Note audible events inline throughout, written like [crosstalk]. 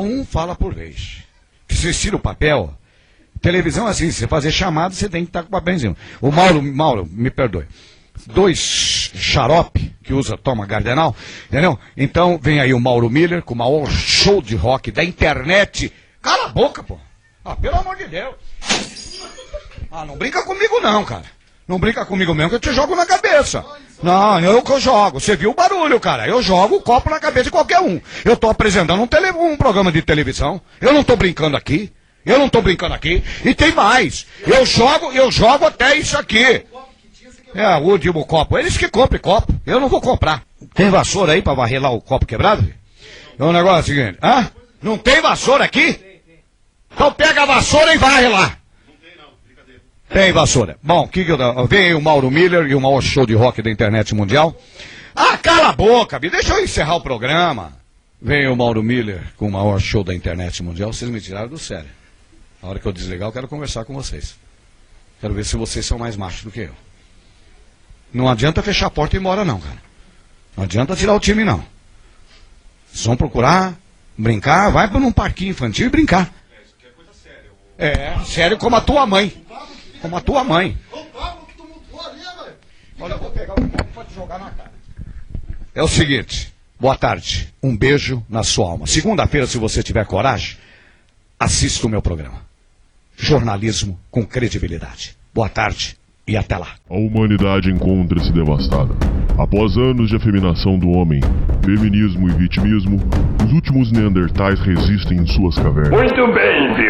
Um fala por vez. Que você tira o papel. Televisão é assim, você fazer chamada, você tem que estar com o papel em cima. O Mauro, Mauro, me perdoe. Dois xarope que usa, toma Gardenal, entendeu? Então vem aí o Mauro Miller com o maior show de rock da internet. Cala a boca, pô. Ah, pelo amor de Deus. Ah, não brinca comigo não, cara. Não brinca comigo mesmo que eu te jogo na cabeça. Não, eu que eu jogo. Você viu o barulho, cara. Eu jogo o copo na cabeça de qualquer um. Eu tô apresentando um, tele, um programa de televisão. Eu não tô brincando aqui. Eu não tô brincando aqui. E tem mais. Eu jogo, eu jogo até isso aqui. É, o último copo. Eles que comprem copo. Eu não vou comprar. Tem vassoura aí pra varrer lá o copo quebrado? É um negócio seguinte. Hã? Não tem vassoura aqui? Então pega a vassoura e varre lá. Tem vassoura. Bom, que que eu, vem aí o Mauro Miller e o maior show de rock da internet mundial. Ah, cala a boca, bicho. Deixa eu encerrar o programa. Vem o Mauro Miller com o maior show da internet mundial. Vocês me tiraram do sério. Na hora que eu desligar, eu quero conversar com vocês. Quero ver se vocês são mais machos do que eu. Não adianta fechar a porta e ir embora, não, cara. Não adianta tirar o time, não. Vocês vão procurar, brincar, vai para um parquinho infantil e brincar. É, sério como a tua mãe. Como a tua mãe. Olha, eu vou pegar o copo pra te jogar na cara. É o seguinte, boa tarde. Um beijo na sua alma. Segunda-feira, se você tiver coragem, assista o meu programa. Jornalismo com credibilidade. Boa tarde e até lá. A humanidade encontra-se devastada. Após anos de afeminação do homem, feminismo e vitimismo, os últimos neandertais resistem em suas cavernas. Muito bem, Vilma.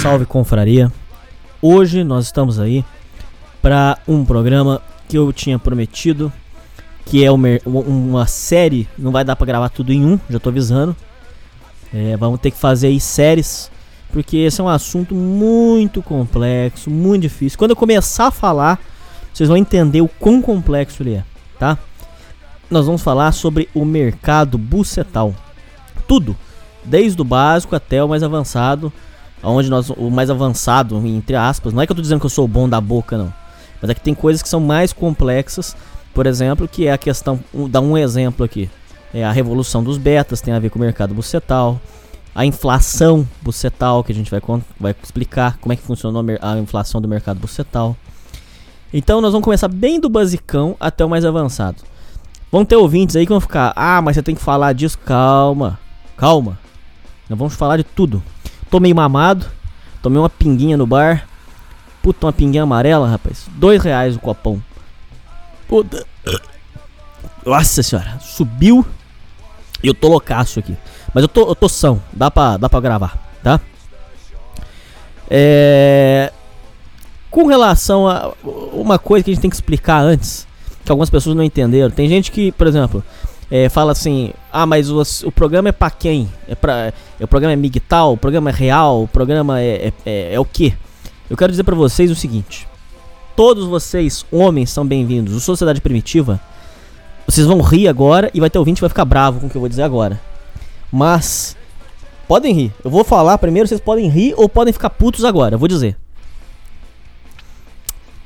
Salve, confraria. Hoje nós estamos aí para um programa que eu tinha prometido, que é uma, uma série, não vai dar para gravar tudo em um, já tô avisando. É, vamos ter que fazer aí séries, porque esse é um assunto muito complexo, muito difícil. Quando eu começar a falar, vocês vão entender o quão complexo ele é, tá? Nós vamos falar sobre o mercado bucetal. Tudo, desde o básico até o mais avançado onde nós o mais avançado entre aspas, não é que eu tô dizendo que eu sou bom da boca não, mas é que tem coisas que são mais complexas, por exemplo, que é a questão, dar um exemplo aqui, é a revolução dos betas tem a ver com o mercado bucetal, a inflação bucetal que a gente vai vai explicar como é que funciona a inflação do mercado bucetal. Então nós vamos começar bem do basicão até o mais avançado. Vão ter ouvintes aí que vão ficar, ah, mas você tem que falar disso, calma, calma. Nós vamos falar de tudo. Tô meio mamado. Tomei uma pinguinha no bar. Puta, uma pinguinha amarela, rapaz. Dois reais o copão. Puta. Nossa senhora. Subiu. E eu tô loucaço aqui. Mas eu tô, eu tô são. Dá pra, dá pra gravar, tá? É... Com relação a uma coisa que a gente tem que explicar antes. Que algumas pessoas não entenderam. Tem gente que, por exemplo é, fala assim: ah, mas o, o programa é pra quem? É pra, é, o programa é migtal, o programa é real, o programa é, é, é, é o que? Eu quero dizer para vocês o seguinte: todos vocês, homens, são bem-vindos. O Sociedade Primitiva, vocês vão rir agora e vai ter ouvinte que vai ficar bravo com o que eu vou dizer agora. Mas, podem rir. Eu vou falar primeiro, vocês podem rir ou podem ficar putos agora. Eu vou dizer.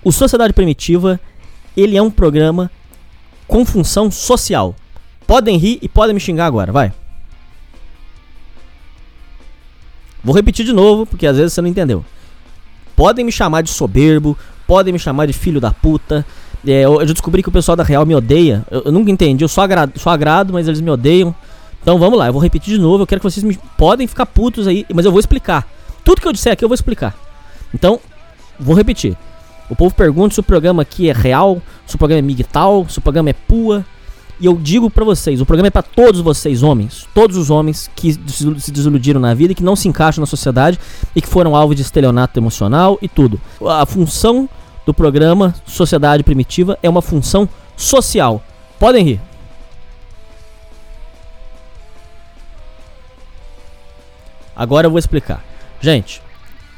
O Sociedade Primitiva, ele é um programa com função social. Podem rir e podem me xingar agora, vai. Vou repetir de novo, porque às vezes você não entendeu. Podem me chamar de soberbo, podem me chamar de filho da puta. É, eu, eu, descobri que o pessoal da Real me odeia. Eu, eu nunca entendi, eu só agrado, só agrado, mas eles me odeiam. Então vamos lá, eu vou repetir de novo. Eu quero que vocês me. Podem ficar putos aí, mas eu vou explicar. Tudo que eu disser aqui eu vou explicar. Então, vou repetir. O povo pergunta se o programa aqui é real, se o programa é migtal, se o programa é pua. E eu digo pra vocês, o programa é pra todos vocês, homens. Todos os homens que se desiludiram na vida, e que não se encaixam na sociedade e que foram alvo de estelionato emocional e tudo. A função do programa Sociedade Primitiva é uma função social. Podem rir. Agora eu vou explicar. Gente,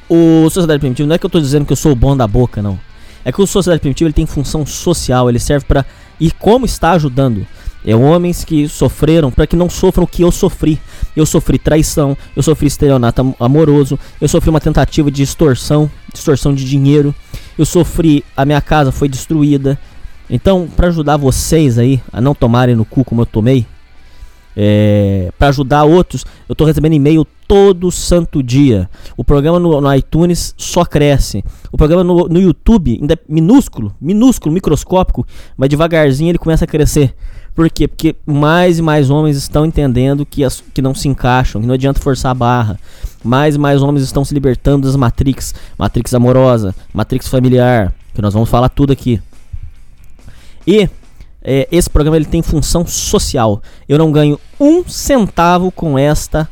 o Sociedade Primitiva não é que eu tô dizendo que eu sou o bom da boca, não. É que o Sociedade Primitiva ele tem função social, ele serve para e como está ajudando é homens que sofreram para que não sofram o que eu sofri. Eu sofri traição, eu sofri estelionato am- amoroso, eu sofri uma tentativa de extorsão, extorsão de dinheiro. Eu sofri, a minha casa foi destruída. Então, para ajudar vocês aí a não tomarem no cu como eu tomei, é, para ajudar outros, eu tô recebendo e-mail todo santo dia. O programa no, no iTunes só cresce. O programa no, no YouTube ainda é minúsculo, minúsculo, microscópico, mas devagarzinho ele começa a crescer. Por quê? Porque mais e mais homens estão entendendo que, as, que não se encaixam, que não adianta forçar a barra. Mais e mais homens estão se libertando das Matrix, Matrix amorosa, Matrix familiar, que nós vamos falar tudo aqui. E é, esse programa ele tem função social. Eu não ganho um centavo com esta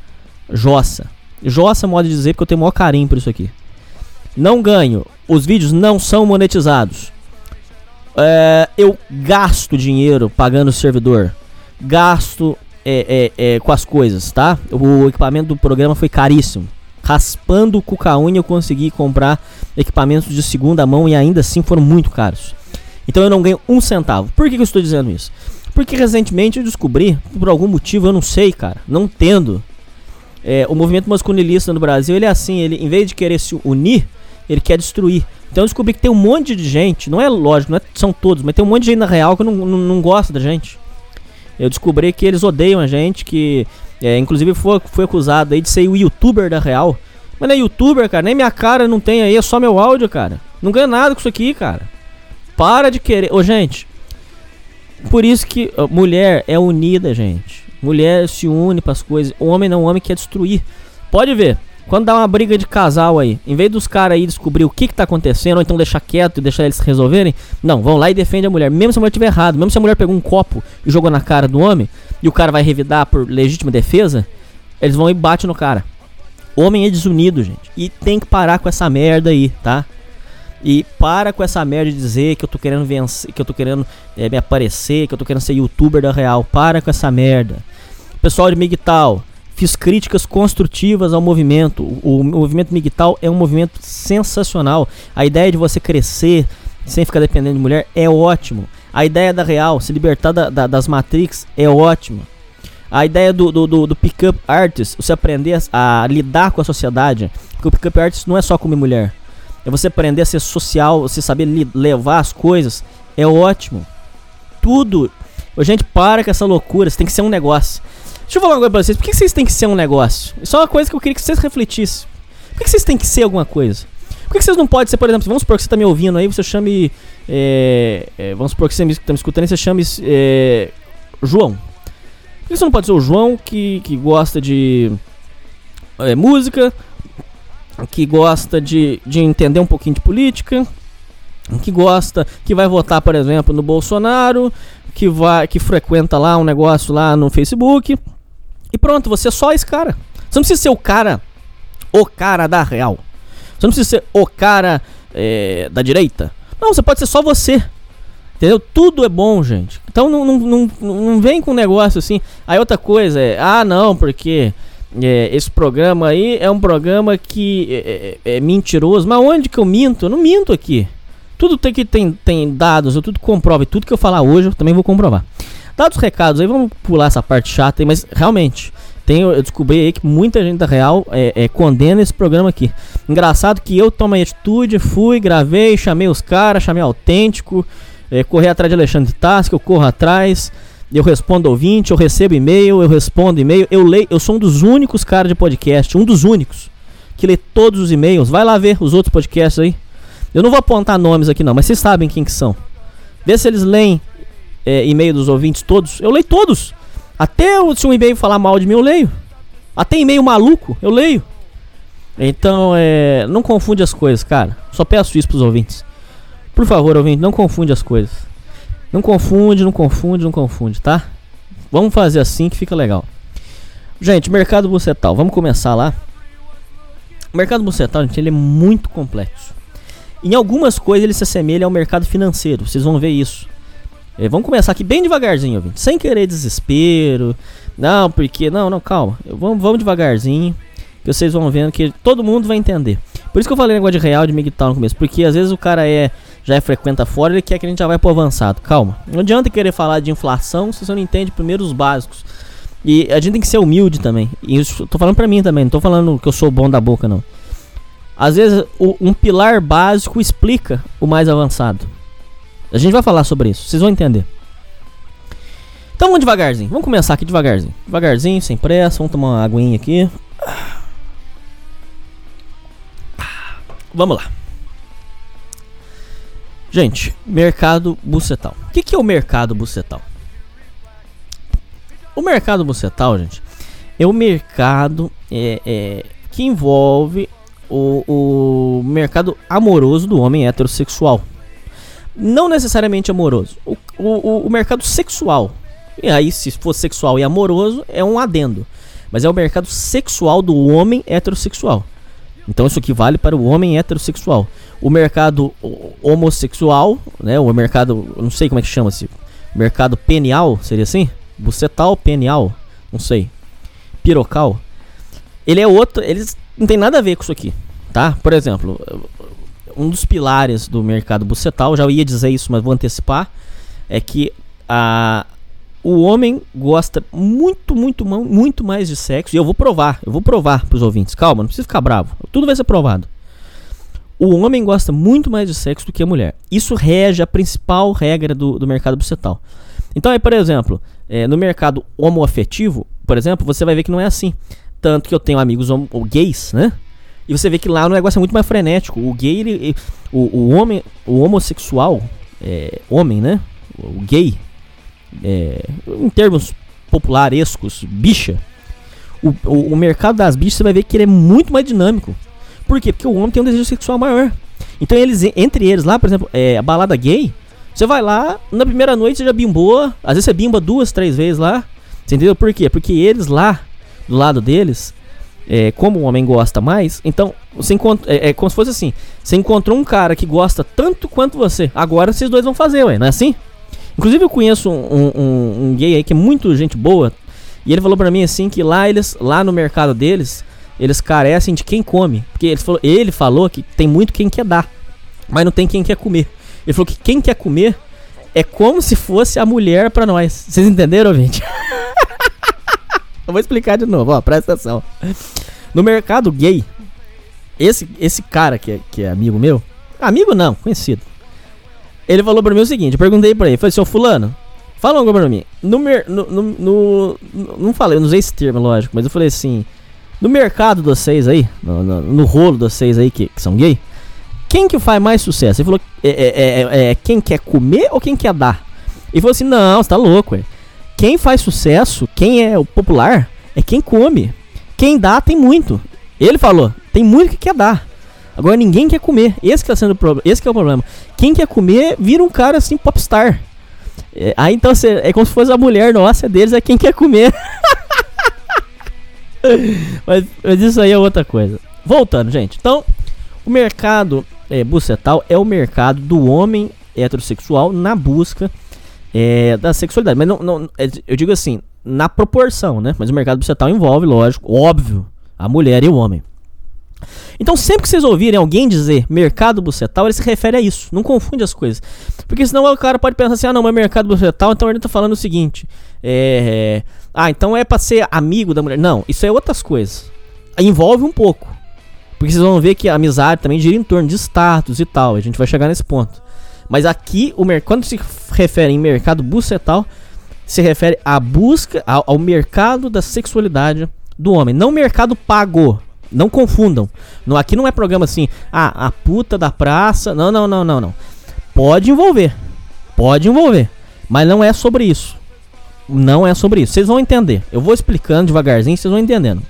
jossa. Jossa, modo de dizer, porque eu tenho o maior carinho por isso aqui. Não ganho. Os vídeos não são monetizados. É, eu gasto dinheiro pagando o servidor. Gasto é, é, é, com as coisas, tá? O equipamento do programa foi caríssimo. Raspando o cuca-unha eu consegui comprar equipamentos de segunda mão e ainda assim foram muito caros. Então eu não ganho um centavo. Por que, que eu estou dizendo isso? Porque recentemente eu descobri, por algum motivo, eu não sei, cara, não entendo. É, o movimento masculinista no Brasil, ele é assim, ele em vez de querer se unir, ele quer destruir. Então eu descobri que tem um monte de gente, não é lógico, não é- são todos, mas tem um monte de gente na real que não, não, não gosta da gente. Eu descobri que eles odeiam a gente, que é, inclusive foi, foi acusado aí de ser o youtuber da real. Mas não é youtuber, cara, nem minha cara não tem aí, é só meu áudio, cara. Não ganha nada com isso aqui, cara. Para de querer. Ô, gente. Por isso que mulher é unida, gente. Mulher se une pras coisas. Homem não, homem quer destruir. Pode ver. Quando dá uma briga de casal aí, em vez dos caras aí descobrir o que que tá acontecendo, ou então deixar quieto e deixar eles resolverem, não, vão lá e defende a mulher. Mesmo se a mulher tiver errado, mesmo se a mulher pegou um copo e jogou na cara do homem, e o cara vai revidar por legítima defesa, eles vão e batem no cara. Homem é desunido, gente. E tem que parar com essa merda aí, tá? E para com essa merda de dizer que eu tô querendo vencer, que eu tô querendo eh, me aparecer, que eu tô querendo ser youtuber da real. Para com essa merda. Pessoal de Migtal, fiz críticas construtivas ao movimento. O, o movimento Migtal é um movimento sensacional. A ideia de você crescer sem ficar dependendo de mulher é ótimo. A ideia da real, se libertar da- da- das Matrix, é ótima. A ideia do, do, do, do pick-up artist, você aprender a, a lidar com a sociedade. Porque o pick-up artist não é só comer mulher. É você aprender a ser social, você saber levar as coisas. É ótimo. Tudo. Ô, gente, para com essa loucura. Você tem que ser um negócio. Deixa eu falar uma coisa pra vocês. Por que vocês têm que ser um negócio? Isso é uma coisa que eu queria que vocês refletissem. Por que vocês têm que ser alguma coisa? Por que vocês não podem ser, por exemplo, vamos supor que você tá me ouvindo aí, você chame. é, é, vamos supor que você tá me escutando aí, você chame é, João. Por que você não pode ser o João que, que gosta de música, que gosta de, de entender um pouquinho de política, que gosta, que vai votar, por exemplo, no Bolsonaro, que vai, que frequenta lá um negócio lá no Facebook. E pronto, você é só esse cara. Você não precisa ser o cara, o cara da real. Você não precisa ser o cara é, da direita. Não, você pode ser só você. Entendeu? Tudo é bom, gente. Então não, não, não, não vem com negócio assim. Aí outra coisa é, ah não, porque é, esse programa aí é um programa que é, é- é mentiroso. Mas onde que eu minto? Eu não minto aqui. Tudo tem que tem, tem dados, eu tudo comprovo. E tudo que eu falar hoje eu também vou comprovar. Dados os recados aí, vamos pular essa parte chata aí, mas realmente. Tem, eu descobri aí que muita gente da Real é, é, condena esse programa aqui. Engraçado que eu tomei atitude, fui, gravei, chamei os caras, chamei autêntico, é, corri atrás de Alexandre Task, eu corro atrás, eu respondo ouvinte, eu recebo e-mail, eu respondo e-mail, eu leio, eu sou um dos únicos caras de podcast, um dos únicos, que lê todos os e-mails. Vai lá ver os outros podcasts aí. Eu não vou apontar nomes aqui não, mas vocês sabem quem que são. Vê se eles leem é, e-mail dos ouvintes todos. Eu leio todos. Até se um e-mail falar mal de mim, eu leio. Até e-mail maluco, eu leio. Então, é, não confunde as coisas, cara. Só peço isso pros ouvintes. Por favor, ouvinte, não confunde as coisas. Não confunde, não confunde, não confunde, tá? Vamos fazer assim que fica legal. Gente, mercado bucetal, vamos começar lá. O mercado bucetal, gente, ele é muito complexo. Em algumas coisas ele se assemelha ao mercado financeiro, vocês vão ver isso. É, vamos começar aqui bem devagarzinho, sem querer desespero. Não, porque. Não, não, calma. Vamos, vamos devagarzinho. Que vocês vão vendo que todo mundo vai entender. Por isso que eu falei negócio de real de MGTOW no começo. Porque às vezes o cara é já frequenta fora, ele quer que a gente já vai pro avançado. Calma. Não adianta querer falar de inflação se você não entende primeiro os básicos. E a gente tem que ser humilde também. E isso tô falando pra mim também, não tô falando que eu sou bom da boca, não. Às vezes o, um pilar básico explica o mais avançado. A gente vai falar sobre isso, vocês vão entender. Então vamos devagarzinho, vamos começar aqui devagarzinho. Devagarzinho, sem pressa, vamos tomar uma aguinha aqui. Vamos lá. Gente, mercado bucetal. O que, que é o mercado bucetal? O mercado bucetal, gente, é o mercado é, é, que envolve o, o mercado amoroso do homem heterossexual. Não necessariamente amoroso, o, o, o mercado sexual. E aí, se for sexual e amoroso, é um adendo. Mas é o mercado sexual do homem heterossexual. Então isso aqui vale para o homem heterossexual. O mercado homossexual, né? O mercado, não sei como é que chama-se. Mercado penial, seria assim? Bucetal, penial, não sei. Pirocal. Ele é outro, eles não tem nada a ver com isso aqui, tá? Por exemplo, um dos pilares do mercado bucetal, já ia dizer isso, mas vou antecipar, é que a, o homem gosta muito, muito, muito mais de sexo. E eu vou provar, eu vou provar para os ouvintes. Calma, não precisa ficar bravo. Tudo vai ser provado. O homem gosta muito mais de sexo do que a mulher. Isso rege a principal regra do, do mercado bucetal. Então, aí, por exemplo, é, no mercado homoafetivo, por exemplo, você vai ver que não é assim. Tanto que eu tenho amigos gays, né? E você vê que lá o negócio é muito mais frenético. O gay, ele, o, o homem, o homossexual, é, homem, né? O gay, é, em termos popularescos, bicha, o, o, o, mercado das bichas você vai ver que ele é muito mais dinâmico. Por quê? Porque o homem tem um desejo sexual maior. Então eles, entre eles lá, por exemplo, é, a balada gay, você vai lá, na primeira noite você já bimbou, às vezes você bimba duas, três vezes lá. Você entendeu por quê? Porque eles lá, do lado deles, é, como o homem gosta mais, então você encontra, é, é, como se fosse assim: você encontrou um cara que gosta tanto quanto você, agora vocês dois vão fazer, ué, não é assim? Inclusive eu conheço um, um, um, gay aí que é muito gente boa. E ele falou pra mim assim que lá eles, lá no mercado deles, eles carecem de quem come. Porque ele falou, ele falou que tem muito quem quer dar, mas não tem quem quer comer. Ele falou que quem quer comer é como se fosse a mulher para nós. Vocês entenderam, gente? [laughs] eu vou explicar de novo, ó, presta atenção. No mercado gay, esse, esse cara que é, que é amigo meu, amigo não, conhecido ele falou pra mim o seguinte: eu perguntei pra ele, falei, seu Fulano, fala coisa pra mim. No, no, no, no, Não falei, eu não usei esse termo, lógico, mas eu falei assim: no mercado de vocês aí, no, no, no rolo de vocês aí que, que, são gay, quem que faz mais sucesso? Ele falou: é, é, é, é, quem quer comer ou quem quer dar? Ele falou assim: não, você tá louco, ué. Quem faz sucesso, quem é o popular, é quem come. Quem dá tem muito. Ele falou: tem muito que quer dar. Agora ninguém quer comer. Esse que tá sendo. Esse que é o problema. Quem quer comer vira um cara assim popstar. É, aí então cê, é como se fosse a mulher nossa deles é quem quer comer. [laughs] mas, mas, isso aí é outra coisa. Voltando, gente. Então, o mercado é, bucetal é o mercado do homem heterossexual na busca é, da sexualidade. Mas não, não, é, eu digo assim, na proporção, né? Mas o mercado bucetal envolve, lógico, óbvio, a mulher e o homem. Então, sempre que vocês ouvirem alguém dizer mercado bucetal, ele se refere a isso. Não confunde as coisas. Porque senão o cara pode pensar assim: ah, não, mas mercado bucetal, então ele tá falando o seguinte. É. Ah, então é pra ser amigo da mulher. Não, isso é outras coisas. Envolve um pouco. Porque vocês vão ver que a amizade também gira em torno de status e tal. A gente vai chegar nesse ponto. Mas aqui, o quando se refere em mercado bucetal, se refere à busca, ao, ao mercado da sexualidade do homem. Não mercado pago. Não confundam. Não, aqui não é programa assim, ah, a puta da praça. Não, não, não, não, não. Pode envolver. Pode envolver. Mas não é sobre isso. Não é sobre isso. Vocês vão entender. Eu vou explicando devagarzinho, vocês vão entendendo.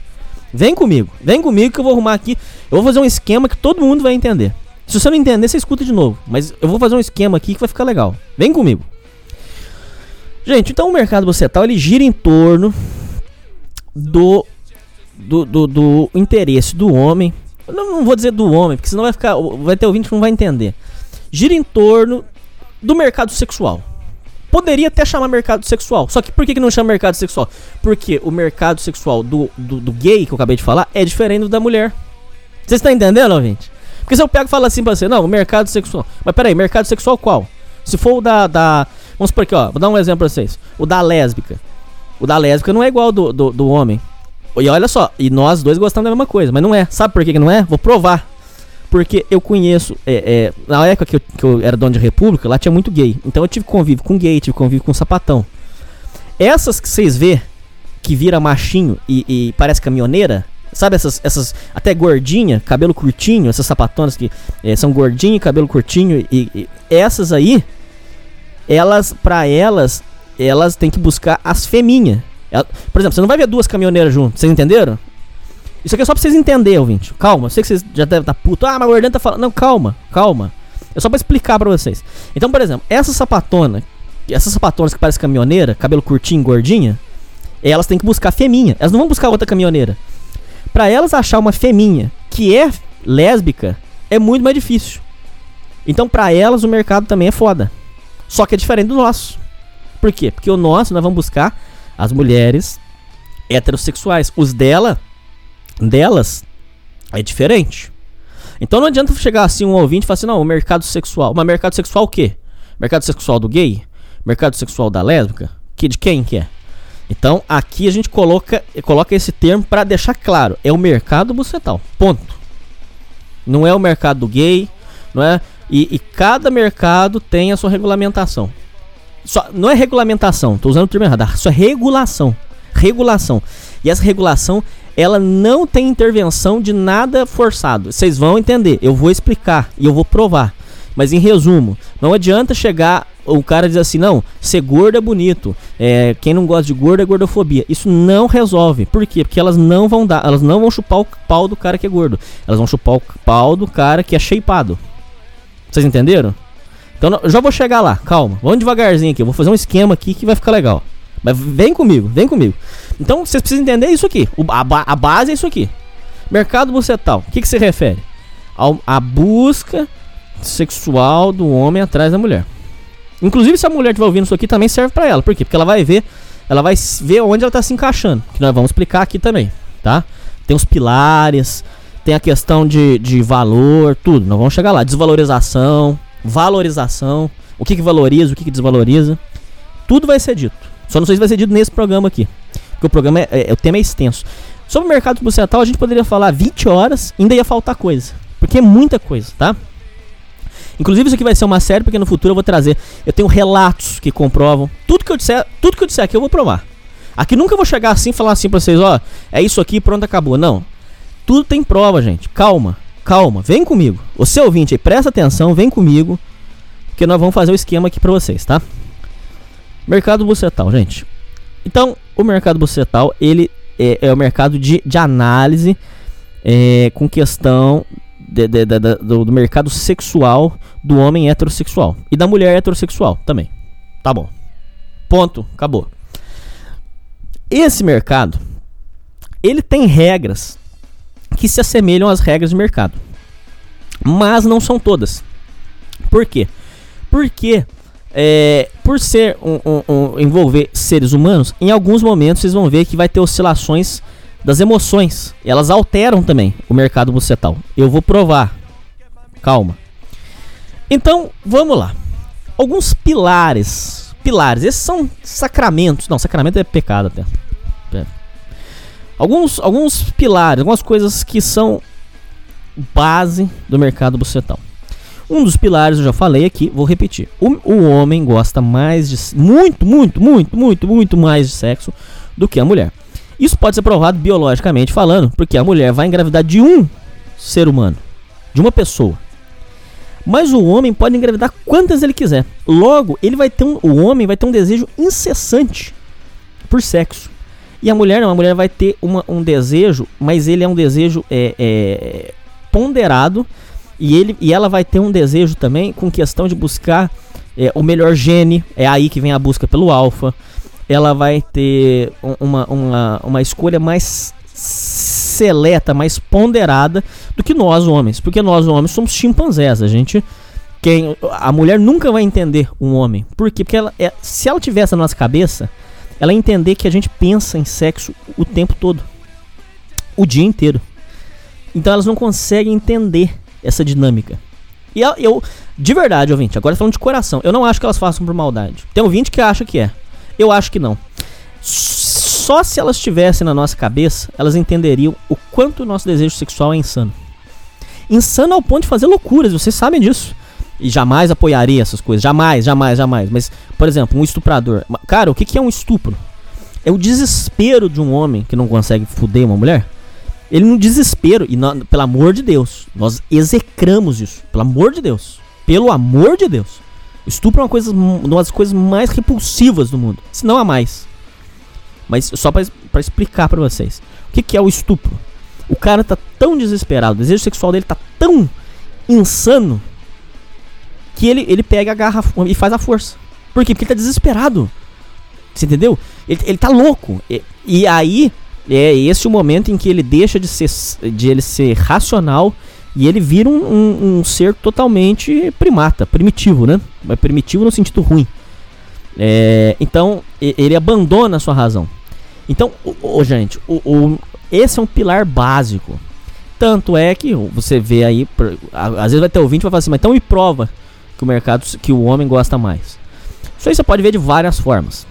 Vem comigo. Vem comigo que eu vou arrumar aqui. Eu vou fazer um esquema que todo mundo vai entender. Se você não entender, você escuta de novo. Mas eu vou fazer um esquema aqui que vai ficar legal. Vem comigo. Gente, então o mercado bocetal ele gira em torno do do, do, do interesse do homem. Não, não, vou dizer do homem, porque senão vai ficar. Vai ter ouvinte que não vai entender. Gira em torno do mercado sexual. Poderia até chamar mercado sexual. Só que por que, que não chama mercado sexual? Porque o mercado sexual do, do, do gay, que eu acabei de falar, é diferente do da mulher. Vocês estão entendendo, ouvinte? Porque se eu pego e falo assim pra você, não, o mercado sexual. Mas peraí, mercado sexual qual? Se for o da. da vamos supor aqui, ó. Vou dar um exemplo pra vocês. O da lésbica. O da lésbica não é igual do, do, do homem. E olha só, e nós dois gostamos da mesma coisa, mas não é. Sabe por que, que não é? Vou provar. Porque eu conheço, é, é, na época que eu, que eu, era dono de república, lá tinha muito gay. Então eu tive convívio com gay, tive convívio com sapatão. Essas que vocês vê, que vira machinho e, e parece caminhoneira, sabe essas, essas até gordinha, cabelo curtinho, essas sapatonas que é, são gordinha, cabelo curtinho e, e essas aí, elas, pra elas, elas têm que buscar as feminhas. Ela, por exemplo, você não vai ver duas caminhoneiras juntas, vocês entenderam? Isso aqui é só pra vocês entenderem, ouvinte. Calma, eu sei que vocês já devem estar tá puto. Ah, mas o Gordão tá falando. Não, calma, calma. É só pra explicar pra vocês. Então, por exemplo, essa sapatona, essas sapatonas que parecem caminhoneira, cabelo curtinho, gordinha, elas têm que buscar feminha. Elas não vão buscar outra caminhoneira. Pra elas achar uma feminha que é lésbica, é muito mais difícil. Então, pra elas, o mercado também é foda. Só que é diferente do nosso. Por quê? Porque o nosso nós vamos buscar as mulheres heterossexuais. Os dela, delas, é diferente. Então não adianta chegar assim um ouvinte e falar assim, não, o mercado sexual. Mas mercado sexual o quê? Mercado sexual do gay? Mercado sexual da lésbica? Que de quem que é? Então aqui a gente coloca, coloca esse termo para deixar claro. É o mercado bucetal. Ponto. Não é o mercado do gay, não é? E, e cada mercado tem a sua regulamentação. Só, não é regulamentação, tô usando o termo errado. Isso é regulação. Regulação. E essa regulação, ela não tem intervenção de nada forçado. Vocês vão entender. Eu vou explicar e eu vou provar. Mas em resumo, não adianta chegar o cara dizer assim, não, ser gordo é bonito. É, quem não gosta de gordo é gordofobia. Isso não resolve. Por quê? Porque elas não vão dar, elas não vão chupar o pau do cara que é gordo. Elas vão chupar o pau do cara que é shapeado. Vocês entenderam? Então já vou chegar lá, calma. Vamos devagarzinho aqui. Eu vou fazer um esquema aqui que vai ficar legal. Mas vem comigo, vem comigo. Então vocês precisam entender isso aqui. O, a, a, base é isso aqui. Mercado bucetal. O que, que se refere? Ao, a busca sexual do homem atrás da mulher. Inclusive, se a mulher estiver ouvindo isso aqui, também serve para ela. Por quê? Porque ela vai ver, ela vai ver onde ela está se encaixando. Que nós vamos explicar aqui também, tá? Tem os pilares, tem a questão de, de valor, tudo. Nós vamos chegar lá. Desvalorização, valorização, o que, que valoriza, o que, que desvaloriza. Tudo vai ser dito. Só não sei se vai ser dito nesse programa aqui. Porque o programa é, é, o tema é extenso. Sobre o mercado bucetal, a gente poderia falar 20 horas, ainda ia faltar coisa. Porque é muita coisa, tá? Inclusive isso aqui vai ser uma série, porque no futuro eu vou trazer. Eu tenho relatos que comprovam. Tudo que eu disser, tudo que eu disser aqui eu vou provar. Aqui nunca vou chegar assim e falar assim pra vocês, ó, é isso aqui, pronto, acabou. Não. Tudo tem prova, gente. Calma calma, vem comigo. O seu ouvinte aí, presta atenção, vem comigo, que nós vamos fazer o esquema aqui para vocês, tá? Mercado bucetal, gente. Então, o mercado bucetal, ele é, é o mercado de, de análise é, com questão de, de, de, do, do mercado sexual do homem heterossexual e da mulher heterossexual também. Tá bom. Ponto, acabou. Esse mercado, ele tem regras que se assemelham às regras de mercado. Mas não são todas. Por quê? Porque é, por ser um, um, um, envolver seres humanos, em alguns momentos vocês vão ver que vai ter oscilações das emoções. Elas alteram também o mercado bucetal. Eu vou provar. Calma. Então, vamos lá. Alguns pilares. Pilares. Esses são sacramentos. Não, sacramento é pecado até alguns, alguns pilares, algumas coisas que são base do mercado bucetal. Um dos pilares eu já falei aqui, vou repetir. O, o homem gosta mais de muito, muito, muito, muito, muito mais de sexo do que a mulher. Isso pode ser provado biologicamente falando, porque a mulher vai engravidar de um ser humano, de uma pessoa. Mas o homem pode engravidar quantas ele quiser. Logo, ele vai ter um, o homem vai ter um desejo incessante por sexo. E a mulher não, a mulher vai ter uma, um desejo, mas ele é um desejo é, é, ponderado. E, ele, e ela vai ter um desejo também com questão de buscar é, o melhor gene, é aí que vem a busca pelo alfa. Ela vai ter uma, uma, uma escolha mais seleta, mais ponderada do que nós homens, porque nós homens somos chimpanzés, a gente quem a mulher nunca vai entender um homem. Por quê? Porque ela, é, se ela tivesse na nossa cabeça, ela ia entender que a gente pensa em sexo o tempo todo, o dia inteiro. Então elas não conseguem entender essa dinâmica. E eu, eu de verdade, ouvinte, agora falando de coração, eu não acho que elas façam por maldade. Tem ouvinte que acha que é. Eu acho que não. Só se elas estivessem na nossa cabeça, elas entenderiam o quanto o nosso desejo sexual é insano. Insano ao ponto de fazer loucuras, vocês sabem disso. E jamais apoiaria essas coisas. Jamais, jamais, jamais. Mas, por exemplo, um estuprador. Cara, o que, que é um estupro? É o desespero de um homem que não consegue foder uma mulher ele no desespero, e pelo amor de Deus, nós execramos isso. Pelo amor de Deus. Pelo amor de Deus. Estupro é uma, coisa, uma das coisas mais repulsivas do mundo. Se não há mais. Mas só para explicar para vocês. O que, que é o estupro? O cara tá tão desesperado, o desejo sexual dele tá tão insano que ele, ele pega a garra e faz a força. Por quê? Porque ele tá desesperado. Você entendeu? Ele, ele tá louco. E, e aí é esse o momento em que ele deixa de ser, de ele ser racional e ele vira um, um, um ser totalmente primata, primitivo, né? Mas primitivo no sentido ruim. É, então ele abandona a sua razão. Então, o, o gente, o, o, esse é um pilar básico. Tanto é que você vê aí, às vezes vai ter ouvinte e vai falar assim, mas então me prova que o mercado, que o homem gosta mais. Isso aí você pode ver de várias formas.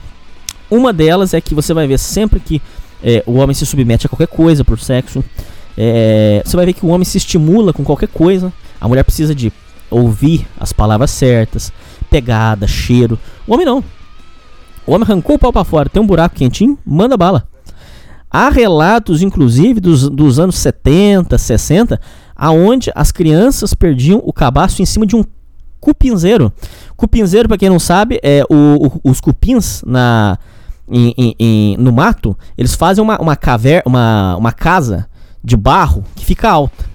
Uma delas é que você vai ver sempre que é, o homem se submete a qualquer coisa por sexo. É, você vai ver que o homem se estimula com qualquer coisa. A mulher precisa de ouvir as palavras certas, pegada, cheiro. O homem não. O homem arrancou o pau para fora, tem um buraco quentinho, manda bala. Há relatos, inclusive, dos, dos anos 70, 60, aonde as crianças perdiam o cabaço em cima de um cupinzeiro. Cupinzeiro, para quem não sabe, é o, o, os cupins na, em, em, no mato, eles fazem uma, uma caverna, uma, uma casa de barro que fica alta.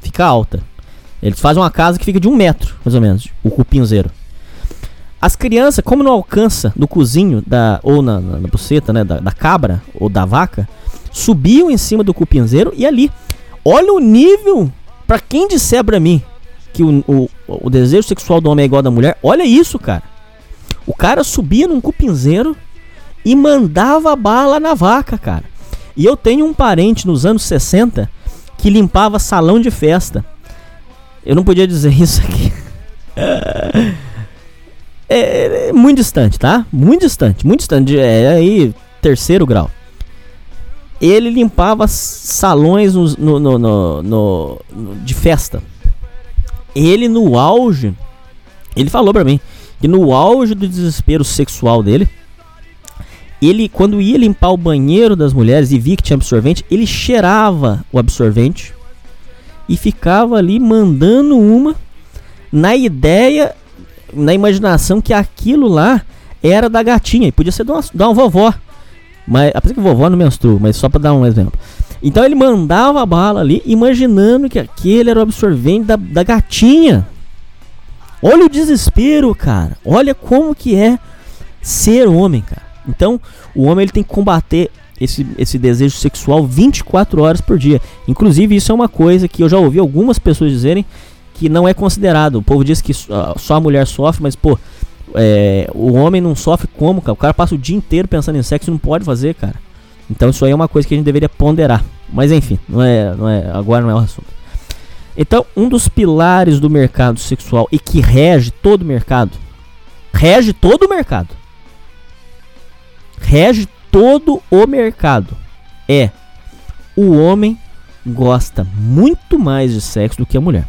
Fica alta. Eles fazem uma casa que fica de um metro, mais ou menos, o cupinzeiro. As crianças, como não alcança no cozinho da, ou na, na, na buceta né, da, da, cabra ou da vaca, subiam em cima do cupinzeiro e ali. Olha o nível, para quem disser pra mim que o, o, o desejo sexual do homem é igual ao da mulher, olha isso, cara. O cara subia num cupinzeiro e mandava bala na vaca, cara. E eu tenho um parente nos anos 60 que limpava salão de festa. Eu não podia dizer [laughs] isso aqui. É, é, muito distante, tá? Muito distante, muito distante. É aí, terceiro grau. Ele limpava salões no, no, no, no, de festa. Ele no auge, ele falou pra mim que no auge do desespero sexual dele, ele, quando ia limpar o banheiro das mulheres e via que tinha absorvente, ele cheirava o absorvente e ficava ali mandando uma na ideia, na imaginação que aquilo lá era da gatinha e podia ser de uma, de uma vovó. Mas, apesar que vovó não menstrua, mas só para dar um exemplo. Então ele mandava a bala ali, imaginando que aquele era o absorvente da, da gatinha. Olha o desespero, cara. Olha como que é ser homem, cara. Então, o homem ele tem que combater esse, esse desejo sexual 24 horas por dia. Inclusive, isso é uma coisa que eu já ouvi algumas pessoas dizerem que não é considerado. O povo diz que só a mulher sofre, mas, pô, é, o homem não sofre como, cara? O cara passa o dia inteiro pensando em sexo e não pode fazer, cara. Então, isso aí é uma coisa que a gente deveria ponderar. Mas, enfim, não é, não é, agora não é o assunto. Então, um dos pilares do mercado sexual e que rege todo o mercado, rege todo o mercado, rege todo o mercado. É o homem gosta muito mais de sexo do que a mulher.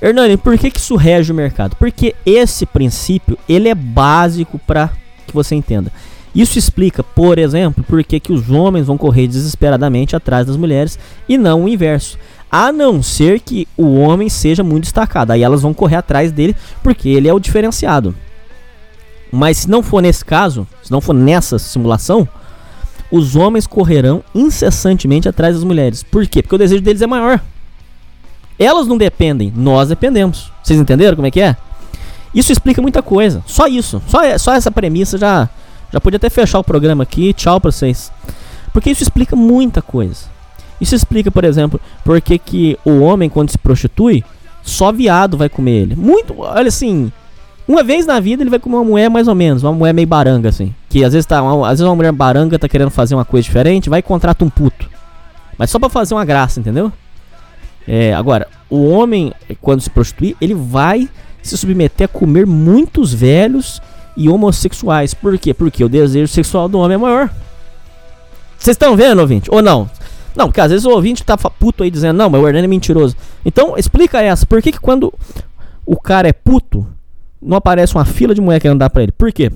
Hernani, por que, que isso rege o mercado? Porque esse princípio ele é básico para que você entenda. Isso explica, por exemplo, por que, que os homens vão correr desesperadamente atrás das mulheres e não o inverso. A não ser que o homem seja muito destacado. Aí elas vão correr atrás dele porque ele é o diferenciado. Mas se não for nesse caso, se não for nessa simulação, os homens correrão incessantemente atrás das mulheres. Por quê? Porque o desejo deles é maior. Elas não dependem, nós dependemos. Vocês entenderam como é que é? Isso explica muita coisa. Só isso. Só, só essa premissa já, já podia até fechar o programa aqui. Tchau pra vocês. Porque isso explica muita coisa. Isso explica, por exemplo, por que, o homem, quando se prostitui, só viado vai comer ele. Muito. Olha assim. Uma vez na vida ele vai comer uma mulher mais ou menos, uma mulher meio baranga, assim. Que às vezes tá. Uma, às vezes uma mulher baranga tá querendo fazer uma coisa diferente, vai e contrata um puto. Mas só pra fazer uma graça, entendeu? É, agora, o homem, quando se prostitui, ele vai se submeter a comer muitos velhos e homossexuais. Por quê? Porque o desejo sexual do homem é maior. Vocês estão vendo, ouvinte? Ou não? Não, porque às vezes o ouvinte tá puto aí dizendo, não, mas o Hernani é mentiroso. Então, explica essa. Por que, que quando o cara é puto, não aparece uma fila de mulher querendo dar pra ele? Por quê?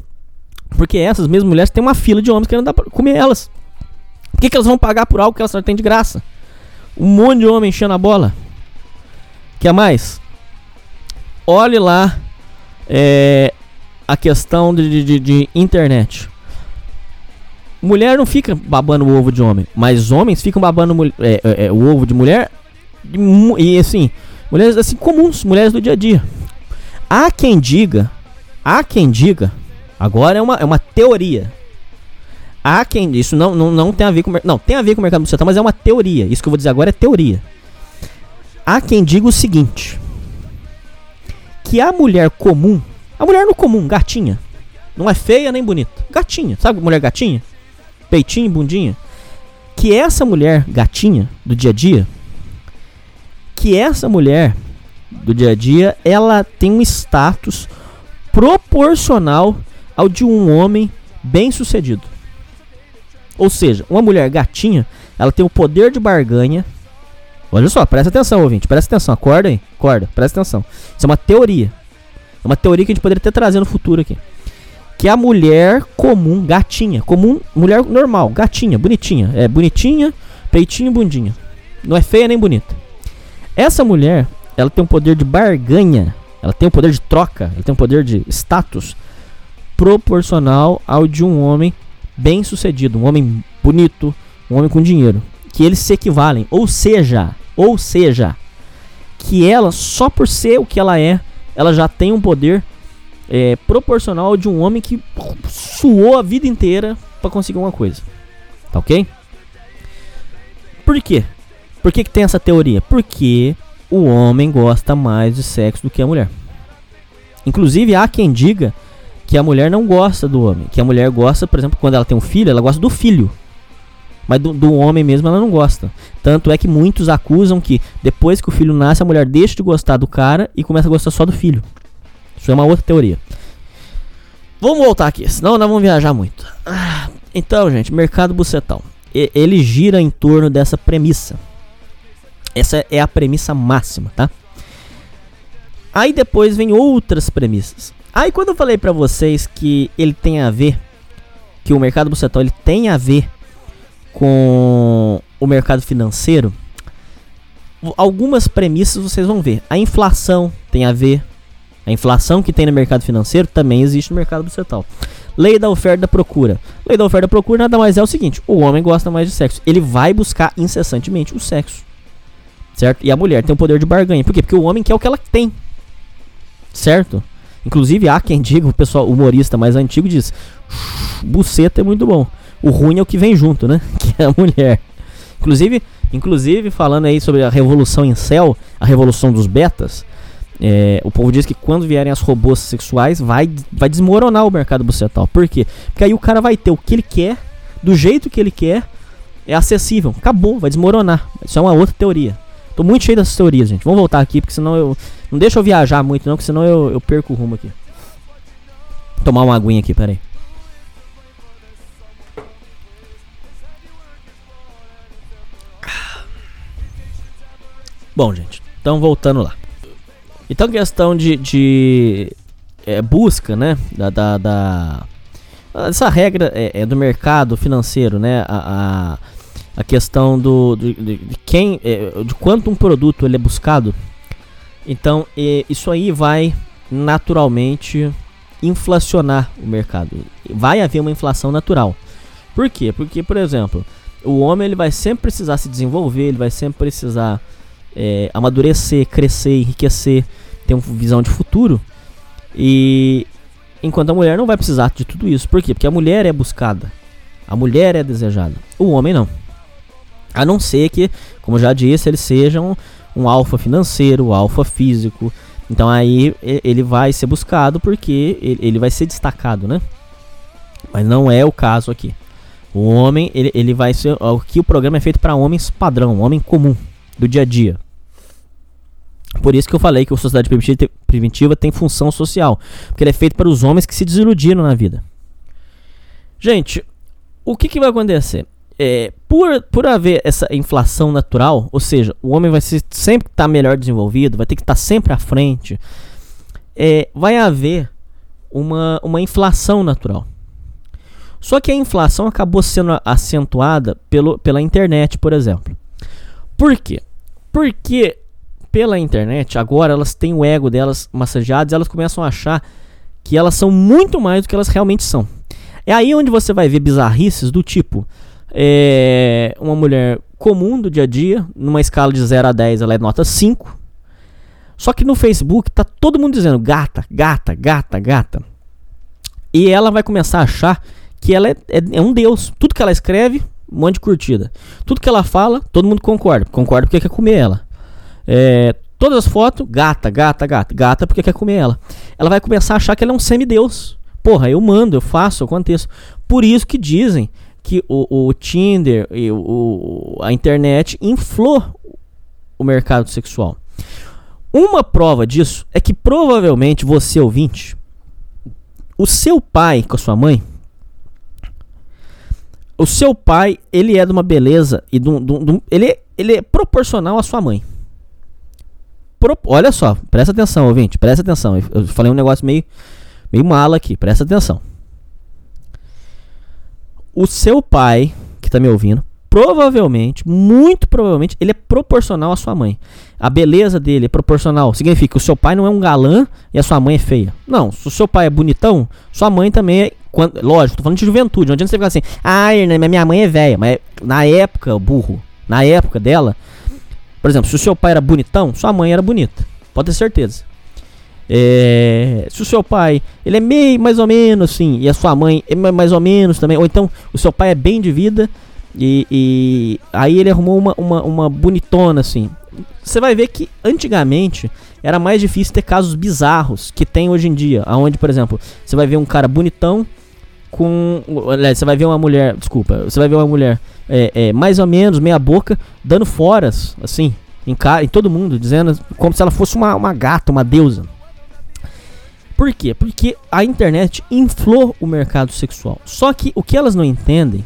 Porque essas mesmas mulheres têm uma fila de homens querendo dar pra comer elas. Por que, que elas vão pagar por algo que elas já têm de graça? Um monte de homem enchendo a bola. Quer mais? Olhe lá é, a questão de, de, de, internet. Mulher não fica babando o ovo de homem, mas homens ficam babando é, é, é, o ovo de mulher e assim, mulheres assim comuns, mulheres do dia a dia. Há quem diga, há quem diga, agora é uma, é uma teoria. Há quem isso não, não, não tem a ver com não tem a ver com o mercado bucetal, mas é uma teoria. Isso que eu vou dizer agora é teoria. Há quem diga o seguinte: que a mulher comum, a mulher no comum, gatinha, não é feia nem bonita, gatinha, sabe mulher gatinha? Peitinho, bundinha. Que essa mulher gatinha do dia a dia, que essa mulher do dia a dia, ela tem um status proporcional ao de um homem bem-sucedido. Ou seja, uma mulher gatinha, ela tem o poder de barganha Olha só, presta atenção, ouvinte. Presta atenção, acorda aí. Acorda, presta atenção. Isso é uma teoria. É uma teoria que a gente poderia até trazer no futuro aqui. Que a mulher comum, gatinha, comum, mulher normal, gatinha, bonitinha. É bonitinha, peitinho, bundinha. Não é feia nem bonita. Essa mulher, ela tem um poder de barganha. Ela tem um poder de troca. Ela tem um poder de status proporcional ao de um homem bem sucedido. Um homem bonito, um homem com dinheiro que eles se equivalem. Ou seja, ou seja, que ela, só por ser o que ela é, ela já tem um poder é, proporcional de um homem que suou a vida inteira para conseguir uma coisa. Tá ok? Por quê? Por que, que tem essa teoria? Porque o homem gosta mais de sexo do que a mulher. Inclusive, há quem diga que a mulher não gosta do homem. Que a mulher gosta, por exemplo, quando ela tem um filho, ela gosta do filho. Mas do, do, homem mesmo ela não gosta. Tanto é que muitos acusam que depois que o filho nasce, a mulher deixa de gostar do cara e começa a gostar só do filho. Isso é uma outra teoria. Vamos voltar aqui, senão nós vamos viajar muito. Ah, então, gente, mercado bucetal. E, ele gira em torno dessa premissa. Essa é a premissa máxima, tá? Aí depois vem outras premissas. Aí quando eu falei para vocês que ele tem a ver, que o mercado bucetal ele tem a ver com o mercado financeiro, algumas premissas vocês vão ver. A inflação tem a ver. A inflação que tem no mercado financeiro também existe no mercado bucetal. Lei da oferta e da procura. Lei da oferta e da procura nada mais é o seguinte: o homem gosta mais de sexo. Ele vai buscar incessantemente o sexo. Certo? E a mulher tem o poder de barganha. Por quê? Porque o homem quer o que ela tem. Certo? Inclusive há quem diga, o pessoal humorista mais antigo diz: buceta é muito bom. O ruim é o que vem junto, né? [laughs] Que é a mulher. Inclusive, inclusive falando aí sobre a revolução em céu, a revolução dos betas, é, o povo diz que quando vierem as robôs sexuais, vai, vai desmoronar o mercado bucetal. Por quê? Porque aí o cara vai ter o que ele quer, do jeito que ele quer, é acessível. Acabou, vai desmoronar. Isso é uma outra teoria. Tô muito cheio dessas teorias, gente. Vamos voltar aqui, porque senão eu. Não deixa eu viajar muito, não, porque senão eu, eu perco o rumo aqui. Vou tomar uma aguinha aqui, peraí. Bom, gente, então voltando lá. Então, questão de, de é, busca, né? Da, da, da, essa regra é, é, do mercado financeiro, né? A, a, a questão do, de, de quem, é, de quanto um produto ele é buscado. Então, isso aí vai naturalmente inflacionar o mercado. Vai haver uma inflação natural. Por quê? Porque, por exemplo, o homem ele vai sempre precisar se desenvolver, ele vai sempre precisar é, amadurecer, crescer, enriquecer, ter uma visão de futuro. E enquanto a mulher não vai precisar de tudo isso. Por quê? Porque a mulher é buscada. A mulher é desejada. O homem não. A não ser que, como já disse, ele seja um, um alfa financeiro, um alfa físico. Então aí ele vai ser buscado porque ele vai ser destacado, né? Mas não é o caso aqui. O homem, ele, ele vai ser. Aqui o programa é feito para homens padrão, homem comum, do dia a dia. Por isso que eu falei que o Sociedade Primitiva tem função social. Porque ele é feito para os homens que se desiludiram na vida. Gente, o que, que vai acontecer? É, por, por haver essa inflação natural, ou seja, o homem vai ser, sempre estar tá melhor desenvolvido, vai ter que estar tá sempre à frente, é, vai haver uma, uma inflação natural. Só que a inflação acabou sendo acentuada pelo, pela internet, por exemplo. Por quê? Porque pela internet, agora elas têm o ego delas massageado e elas começam a achar que elas são muito mais do que elas realmente são. É aí onde você vai ver bizarrices do tipo: é, uma mulher comum do dia a dia, numa escala de 0 a 10, ela é nota 5. Só que no Facebook tá todo mundo dizendo gata, gata, gata, gata. E ela vai começar a achar que ela é, é, é, um deus. Tudo que ela escreve, um monte de curtida. Tudo que ela fala, todo mundo concorda. Concorda porque quer comer ela. É, todas as fotos, gata, gata, gata. Gata porque quer comer ela. Ela vai começar a achar que ela é um semideus. Porra, eu mando, eu faço, eu aconteço. Por isso que dizem que o, o Tinder e o, a internet inflou o mercado sexual. Uma prova disso é que provavelmente você ouvinte, o seu pai com a sua mãe o seu pai, ele é de uma beleza e de um, de um, ele, ele é proporcional à sua mãe. Pro, olha só, presta atenção, ouvinte, presta atenção. Eu falei um negócio meio, meio mala aqui, presta atenção. O seu pai, que tá me ouvindo, provavelmente, muito provavelmente, ele é proporcional à sua mãe. A beleza dele é proporcional. Significa que o seu pai não é um galã e a sua mãe é feia. Não, se o seu pai é bonitão, sua mãe também é quando, lógico, tô falando de juventude. Não adianta você ficar assim, ah, minha mãe é velha. Mas na época, burro, na época dela, por exemplo, se o seu pai era bonitão, sua mãe era bonita. Pode ter certeza. É, se o seu pai, ele é meio mais ou menos assim, e a sua mãe é mais ou menos também, ou então o seu pai é bem de vida, e, e aí ele arrumou uma, uma, uma bonitona assim. Você vai ver que antigamente era mais difícil ter casos bizarros que tem hoje em dia, aonde, por exemplo, você vai ver um cara bonitão com. Você vai ver uma mulher. Desculpa, você vai ver uma mulher é, é, mais ou menos, meia boca, dando foras, assim, em, em todo mundo, dizendo como se ela fosse uma, uma gata, uma deusa. Por quê? Porque a internet inflou o mercado sexual. Só que o que elas não entendem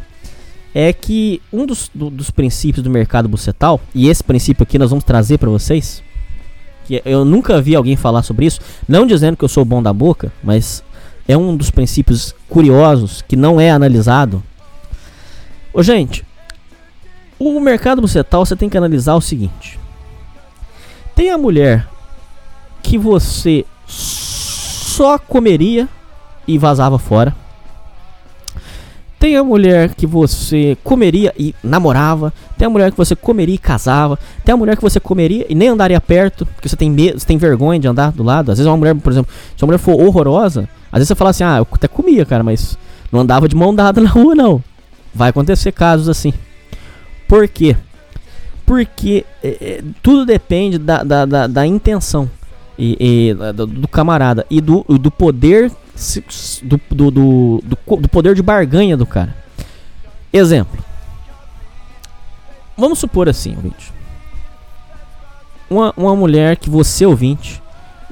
é que um dos, do, dos princípios do mercado bucetal, e esse princípio aqui nós vamos trazer para vocês, que eu nunca vi alguém falar sobre isso, não dizendo que eu sou bom da boca, mas é um dos princípios curiosos que não é analisado. Ô, gente, o mercado bucetal você tem que analisar o seguinte: tem a mulher que você só comeria e vazava fora. Tem a mulher que você comeria e namorava. Tem a mulher que você comeria e casava. Tem a mulher que você comeria e nem andaria perto, porque você tem medo, você tem vergonha de andar do lado. Às vezes uma mulher, por exemplo, se uma mulher for horrorosa, às vezes você fala assim: "Ah, eu até comia, cara, mas não andava de mão dada [laughs] na rua não". Vai acontecer casos assim. Por quê? Porque é, é, tudo depende da, da, da, da intenção e, e do, do, camarada e do, do poder do, do, do, do poder de barganha do cara. Exemplo. Vamos supor assim, ouvinte. Uma, uma mulher que você, ouvinte,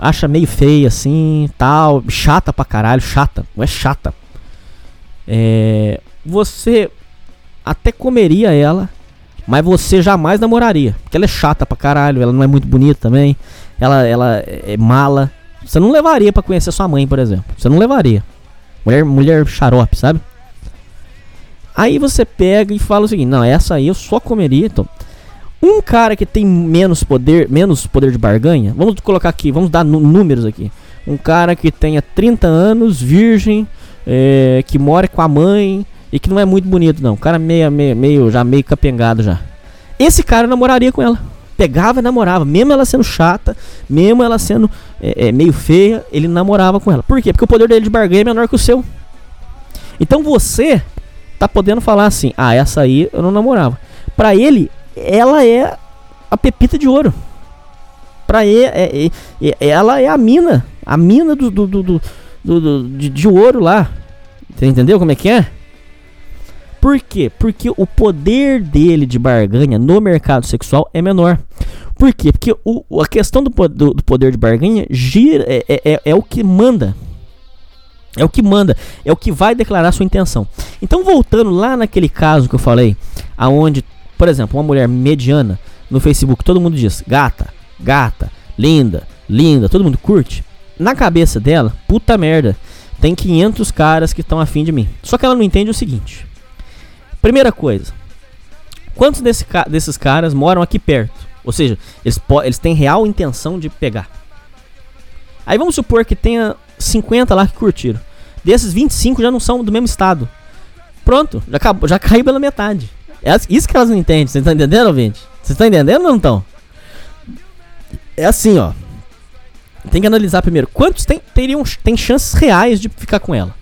acha meio feia assim, tal, chata pra caralho, chata, não é chata. É, você até comeria ela, mas você jamais namoraria, porque ela é chata pra caralho, ela não é muito bonita também, ela, ela é mala, você não levaria para conhecer sua mãe, por exemplo. Você não levaria. Mulher, mulher xarope, sabe? Aí você pega e fala o seguinte: não, essa aí eu só comeria. Então, um cara que tem menos poder, menos poder de barganha, vamos colocar aqui, vamos dar números aqui. Um cara que tenha 30 anos, virgem, é, que mora com a mãe e que não é muito bonito, não. Um cara meio, meio, meio já meio capengado já. Esse cara namoraria com ela. pegava e namorava, mesmo ela sendo chata, mesmo ela sendo é, é, meio feia, ele namorava com ela. Por quê? Porque o poder dele de barganha é menor que o seu. Então você tá podendo falar assim: ah, essa aí eu não namorava. Pra ele, ela é a pepita de ouro. Pra ele, é, ela é a mina, a mina do, do, do, do, do de, de ouro lá. Você entendeu como é que é? Por quê? Porque o poder dele de barganha no mercado sexual é menor. Por quê? Porque o, a questão do, do, do poder de barganha gira, é, é, é, é o que manda. É o que manda, é o que vai declarar sua intenção. Então, voltando lá naquele caso que eu falei, aonde, por exemplo, uma mulher mediana no Facebook, todo mundo diz gata, gata, linda, linda, todo mundo curte. Na cabeça dela, puta merda, tem 500 caras que estão afim de mim. Só que ela não entende o seguinte: Primeira coisa, quantos desse, desses caras moram aqui perto? Ou seja, eles, eles têm real intenção de pegar. Aí vamos supor que tenha 50 lá que curtiram. Desses 25 já não são do mesmo estado. Pronto, já, acabou, já [laughs] caiu pela metade. É isso que elas não entendem. Vocês estão entendendo, ouvinte? Vocês estão entendendo ou não estão? É assim, ó. Tem que analisar primeiro. Quantos tem, teriam, tem chances reais de ficar com ela?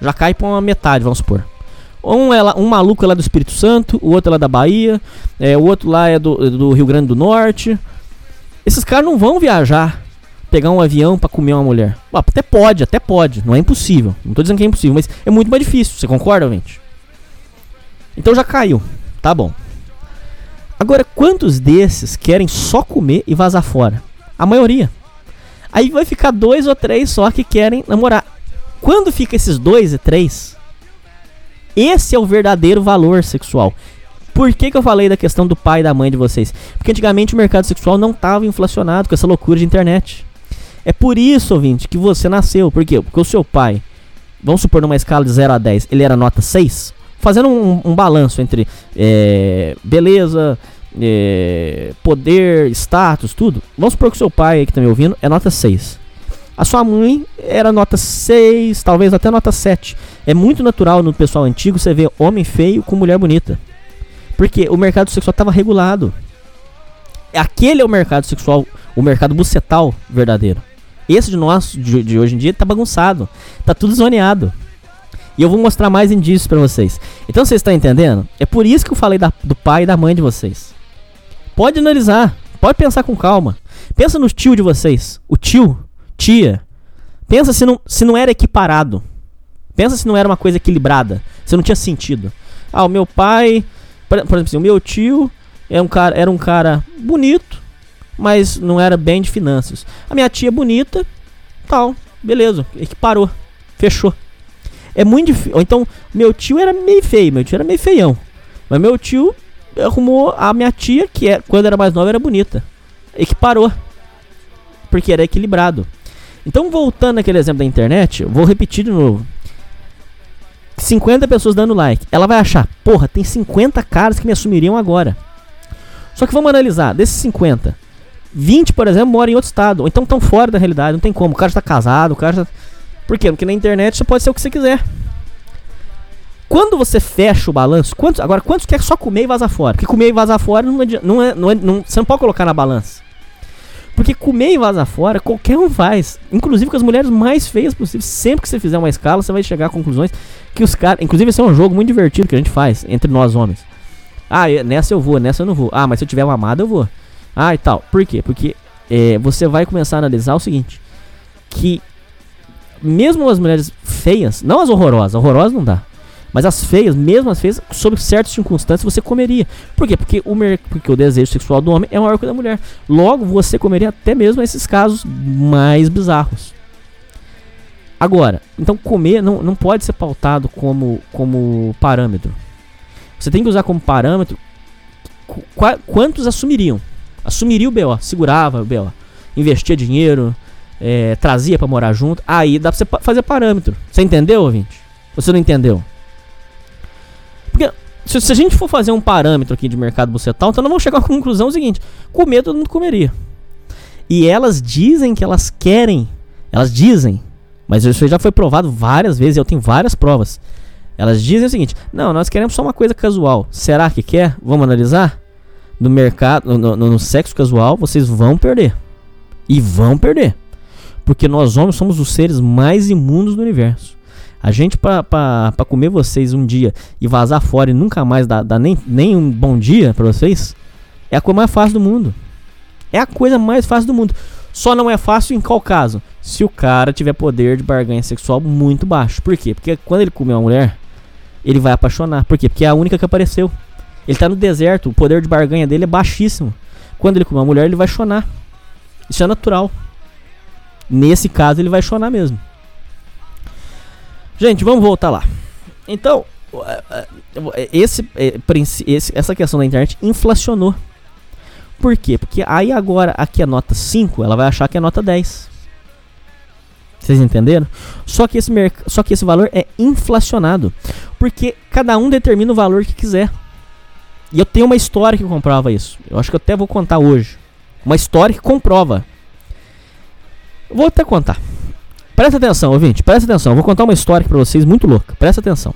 Já cai pra uma metade, vamos supor. Um, é lá, um maluco é lá do Espírito Santo, o outro é lá da Bahia, é, o outro lá é do, do Rio Grande do Norte. Esses caras não vão viajar, pegar um avião para comer uma mulher. até pode, até pode, não é impossível. Não tô dizendo que é impossível, mas é muito mais difícil. Você concorda, gente? Então já caiu, tá bom. Agora, quantos desses querem só comer e vazar fora? A maioria. Aí vai ficar dois ou três só que querem namorar. Quando fica esses dois e três, esse é o verdadeiro valor sexual. Por que, que eu falei da questão do pai e da mãe de vocês? Porque antigamente o mercado sexual não estava inflacionado com essa loucura de internet. É por isso, ouvinte, que você nasceu. Por quê? Porque o seu pai, vamos supor numa escala de 0 a 10, ele era nota 6, fazendo um, um balanço entre é, beleza, é, poder, status, tudo. Vamos supor que o seu pai que está me ouvindo é nota 6. A sua mãe era nota 6, talvez até nota 7. É muito natural no pessoal antigo você ver homem feio com mulher bonita. Porque o mercado sexual estava regulado. Aquele é o mercado sexual, o mercado bucetal verdadeiro. Esse de nós, de, de hoje em dia, tá bagunçado. Tá tudo zoneado. E eu vou mostrar mais indícios para vocês. Então vocês estão entendendo? É por isso que eu falei da, do pai e da mãe de vocês. Pode analisar. Pode pensar com calma. Pensa no tio de vocês. O tio tia. Pensa se não, se não era equiparado. Pensa se não era uma coisa equilibrada. Se não tinha sentido. Ah, o meu pai. Por, por exemplo, assim, o meu tio era um, cara, era um cara bonito, mas não era bem de finanças. A minha tia bonita, tal, beleza, equiparou, fechou. É muito difícil. Ou então, meu tio era meio feio, meu tio era meio feião. Mas meu tio arrumou a minha tia, que é, quando era mais nova era bonita. Equiparou. Porque era equilibrado. Então, voltando àquele exemplo da internet, vou repetir de novo. 50 pessoas dando like. Ela vai achar, porra, tem 50 caras que me assumiriam agora. Só que vamos analisar, desses 50, 20, por exemplo, moram em outro estado. Ou então estão fora da realidade, não tem como. O cara está casado, o cara já. Por quê? Porque na internet você pode ser o que você quiser. Quando você fecha o balanço, quantos, agora quantos quer só comer e vazar fora? Porque comer e vazar fora não, é, não, é, não, é, não você não pode colocar na balança. Porque comer e vazar fora, qualquer um faz. Inclusive com as mulheres mais feias possíveis. Sempre que você fizer uma escala, você vai chegar a conclusões que os caras. Inclusive, esse é um jogo muito divertido que a gente faz entre nós homens. Ah, nessa eu vou, nessa eu não vou. Ah, mas se eu tiver uma amada, eu vou. Ah, e tal. Por quê? Porque é, você vai começar a analisar o seguinte: que mesmo as mulheres feias, não as horrorosas, horrorosas não dá. Mas as feias, mesmo as feias, sob certas circunstâncias, você comeria. Por quê? Porque o, porque o desejo sexual do homem é maior que o da mulher. Logo, você comeria até mesmo esses casos mais bizarros. Agora, então comer não, não pode ser pautado como, como parâmetro. Você tem que usar como parâmetro qu quantos assumiriam. Assumiria o BO, segurava o BO, investia dinheiro, é, trazia para morar junto. Aí dá pra você fazer parâmetro. Você entendeu, ouvinte? Você não entendeu? Porque se, se, a gente for fazer um parâmetro aqui de mercado bucetal, então nós vamos chegar à conclusão seguinte: comer todo mundo comeria. E elas dizem que elas querem, elas dizem, mas isso já foi provado várias vezes, eu tenho várias provas. Elas dizem o seguinte: não, nós queremos só uma coisa casual. Será que quer? Vamos analisar? no mercado, no, no, no sexo casual, vocês vão perder. E vão perder. Porque nós homens somos os seres mais imundos do universo. A gente, pra comer vocês um dia e vazar fora e nunca mais dar, dar nem, nem um bom dia pra vocês, é a coisa mais fácil do mundo. É a coisa mais fácil do mundo. Só não é fácil em qual caso? Se o cara tiver poder de barganha sexual muito baixo. Por quê? Porque quando ele comer uma mulher, ele vai apaixonar. Por quê? Porque é a única que apareceu. Ele tá no deserto, o poder de barganha dele é baixíssimo. Quando ele comer uma mulher, ele vai chorar. Isso é natural. Nesse caso, ele vai chorar mesmo. Gente, vamos voltar lá. Então, esse, esse, essa questão da internet inflacionou. Por quê? Porque aí agora, aqui é nota 5, ela vai achar que é nota 10. Vocês entenderam? Só que, esse só que esse valor é inflacionado. Porque cada um determina o valor que quiser. E eu tenho uma história que comprova isso. Eu acho que eu até vou contar hoje. Uma história que comprova. Vou até contar. Presta atenção, ouvinte, presta atenção. Vou contar uma história para vocês muito louca. Presta atenção.